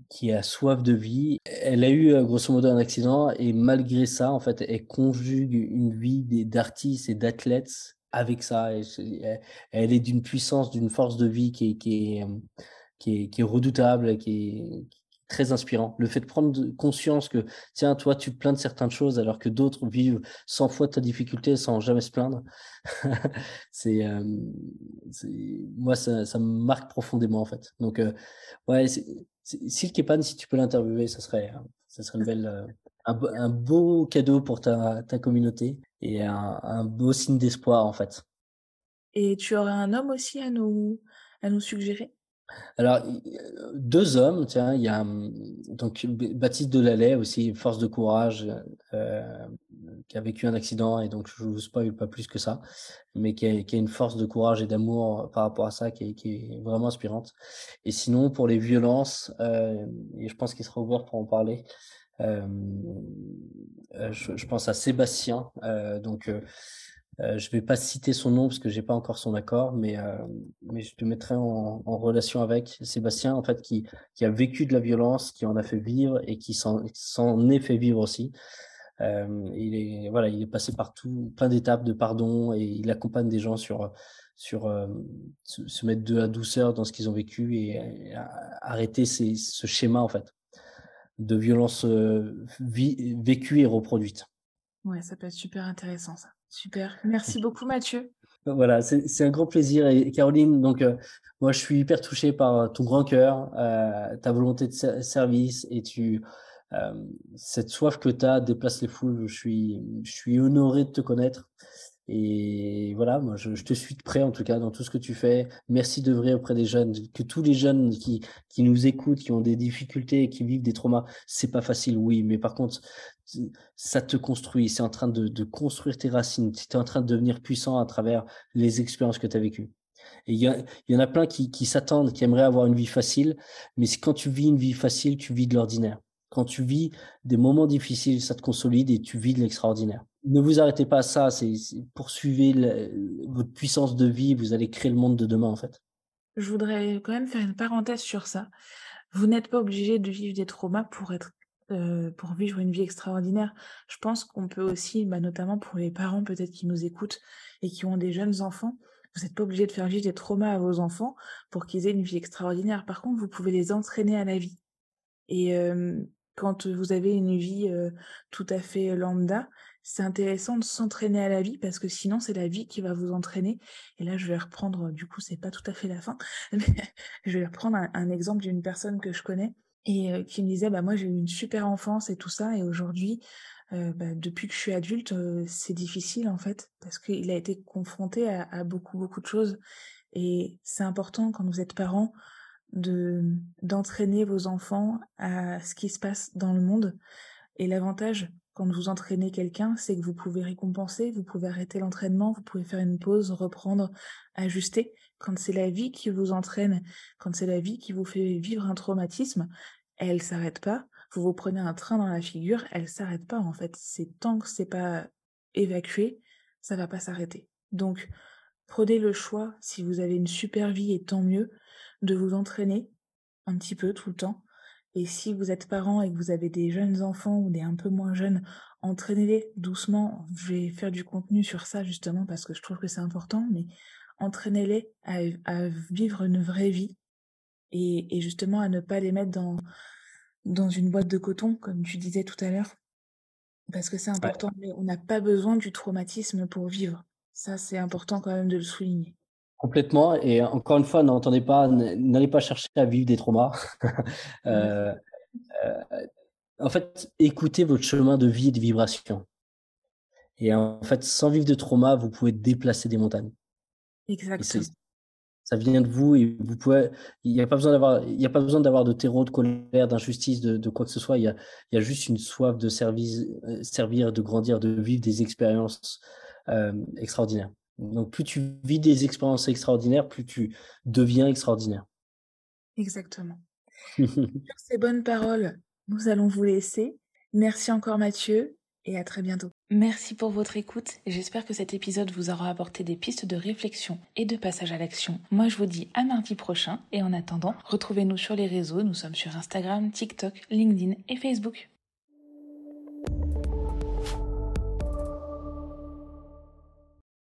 qui a soif de vie. Elle a eu grosso modo un accident et malgré ça, en fait, elle conjugue une vie d'artiste et d'athlète avec ça. Elle, est d'une puissance, d'une force de vie qui est, qui est, qui est, qui est redoutable, qui est, très inspirant. Le fait de prendre conscience que, tiens, toi, tu te plains de certaines choses alors que d'autres vivent 100 fois ta difficulté sans jamais se plaindre. c'est, moi, ça, ça, me marque profondément, en fait. Donc, euh, ouais, Silke Pan, si tu peux l'interviewer, ça serait, ça serait une belle, un, beau cadeau pour ta, ta communauté et un, un beau signe d'espoir en fait. Et tu aurais un homme aussi à nous, à nous suggérer? Alors, deux hommes, tiens, il y a hum, donc Baptiste Delalay aussi, force de courage, euh, qui a vécu un accident et donc je ne vous spoil pas plus que ça, mais qui a, qui a une force de courage et d'amour par rapport à ça qui est, qui est, vraiment inspirante. Et sinon, pour les violences, euh, et je pense qu'il sera ouvert pour en parler, je, je, pense à Sébastien, euh, donc je vais pas citer son nom parce que j'ai pas encore son accord, mais je te mettrai en, relation avec Sébastien en fait qui a vécu de la violence, qui en a fait vivre et qui s'en est fait vivre aussi. Euh, il est voilà, il est passé par tout plein d'étapes de pardon et il accompagne des gens sur sur euh, se, mettre de la douceur dans ce qu'ils ont vécu et, arrêter ce schéma en fait de violence euh, vécue et reproduite. Ouais, ça peut être super intéressant ça. Super. Merci beaucoup Mathieu. Voilà, c'est un grand plaisir. Et Caroline, donc euh, moi je suis hyper touché par ton grand cœur, euh, ta volonté de service et tu cette soif que tu as déplace les foules. Je suis, je suis honoré de te connaître. Et voilà, moi, je, te suis de près, en tout cas, dans tout ce que tu fais. Merci de vrai auprès des jeunes, que tous les jeunes qui, qui nous écoutent, qui ont des difficultés, qui vivent des traumas, c'est pas facile, oui, mais par contre, ça te construit, c'est en train de, de construire tes racines, tu es en train de devenir puissant à travers les expériences que tu as vécues. Et il y, y, en a plein qui, qui s'attendent, qui aimeraient avoir une vie facile, mais quand tu vis une vie facile, tu vis de l'ordinaire. Quand tu vis des moments difficiles, ça te consolide et tu vis de l'extraordinaire ne vous arrêtez pas à ça, poursuivez votre puissance de vie, vous allez créer le monde de demain en fait. Je voudrais quand même faire une parenthèse sur ça. Vous n'êtes pas obligé de vivre des traumas pour être euh, pour vivre une vie extraordinaire. Je pense qu'on peut aussi, bah, notamment pour les parents peut-être qui nous écoutent et qui ont des jeunes enfants, vous n'êtes pas obligé de faire vivre des traumas à vos enfants pour qu'ils aient une vie extraordinaire. Par contre, vous pouvez les entraîner à la vie. Et euh, quand vous avez une vie euh, tout à fait lambda, c'est intéressant de s'entraîner à la vie parce que sinon c'est la vie qui va vous entraîner. Et là, je vais reprendre, du coup, c'est pas tout à fait la fin, mais je vais reprendre un, exemple d'une personne que je connais et euh, qui me disait, bah moi j'ai eu une super enfance et tout ça, et aujourd'hui, euh, bah, depuis que je suis adulte, euh, c'est difficile en fait parce qu'il a été confronté à, beaucoup beaucoup de choses. Et c'est important quand vous êtes parent de d'entraîner vos enfants à ce qui se passe dans le monde. Et l'avantage quand vous entraînez quelqu'un, c'est que vous pouvez récompenser, vous pouvez arrêter l'entraînement, vous pouvez faire une pause, reprendre, ajuster. Quand c'est la vie qui vous entraîne, quand c'est la vie qui vous fait vivre un traumatisme, elle s'arrête pas. Vous vous prenez un train dans la figure, elle s'arrête pas en fait. C'est tant que c'est pas évacué, ça va pas s'arrêter. Donc, prenez le choix, si vous avez une super vie et tant mieux, de vous entraîner un petit peu tout le temps et si vous êtes parent et que vous avez des jeunes enfants ou des un peu moins jeunes, entraînez-les doucement. Je vais faire du contenu sur ça justement parce que je trouve que c'est important, mais entraînez-les à, vivre une vraie vie et, justement à ne pas les mettre dans, dans une boîte de coton, comme tu disais tout à l'heure. Parce que c'est important, mais on n'a pas besoin du traumatisme pour vivre. Ça, c'est important quand même de le souligner. Complètement. Et encore une fois, n'entendez pas, n'allez pas chercher à vivre des traumas. Euh, euh, en fait, écoutez votre chemin de vie et de vibration. Et en fait, sans vivre de trauma, vous pouvez déplacer des montagnes. Exactement. Ça vient de vous et vous pouvez. Il n'y a pas besoin d'avoir. Il n'y a pas besoin d'avoir de terreau, de colère, d'injustice, de, quoi que ce soit. Il y a, il y a juste une soif de service, euh, servir, de grandir, de vivre des expériences extraordinaires. Donc plus tu vis des expériences extraordinaires, plus tu deviens extraordinaire. Exactement. Sur ces bonnes paroles, nous allons vous laisser. Merci encore Mathieu et à très bientôt. Merci pour votre écoute j'espère que cet épisode vous aura apporté des pistes de réflexion et de passage à l'action. Moi je vous dis à mardi prochain et en attendant, retrouvez-nous sur les réseaux, nous sommes sur Instagram, TikTok, LinkedIn et Facebook.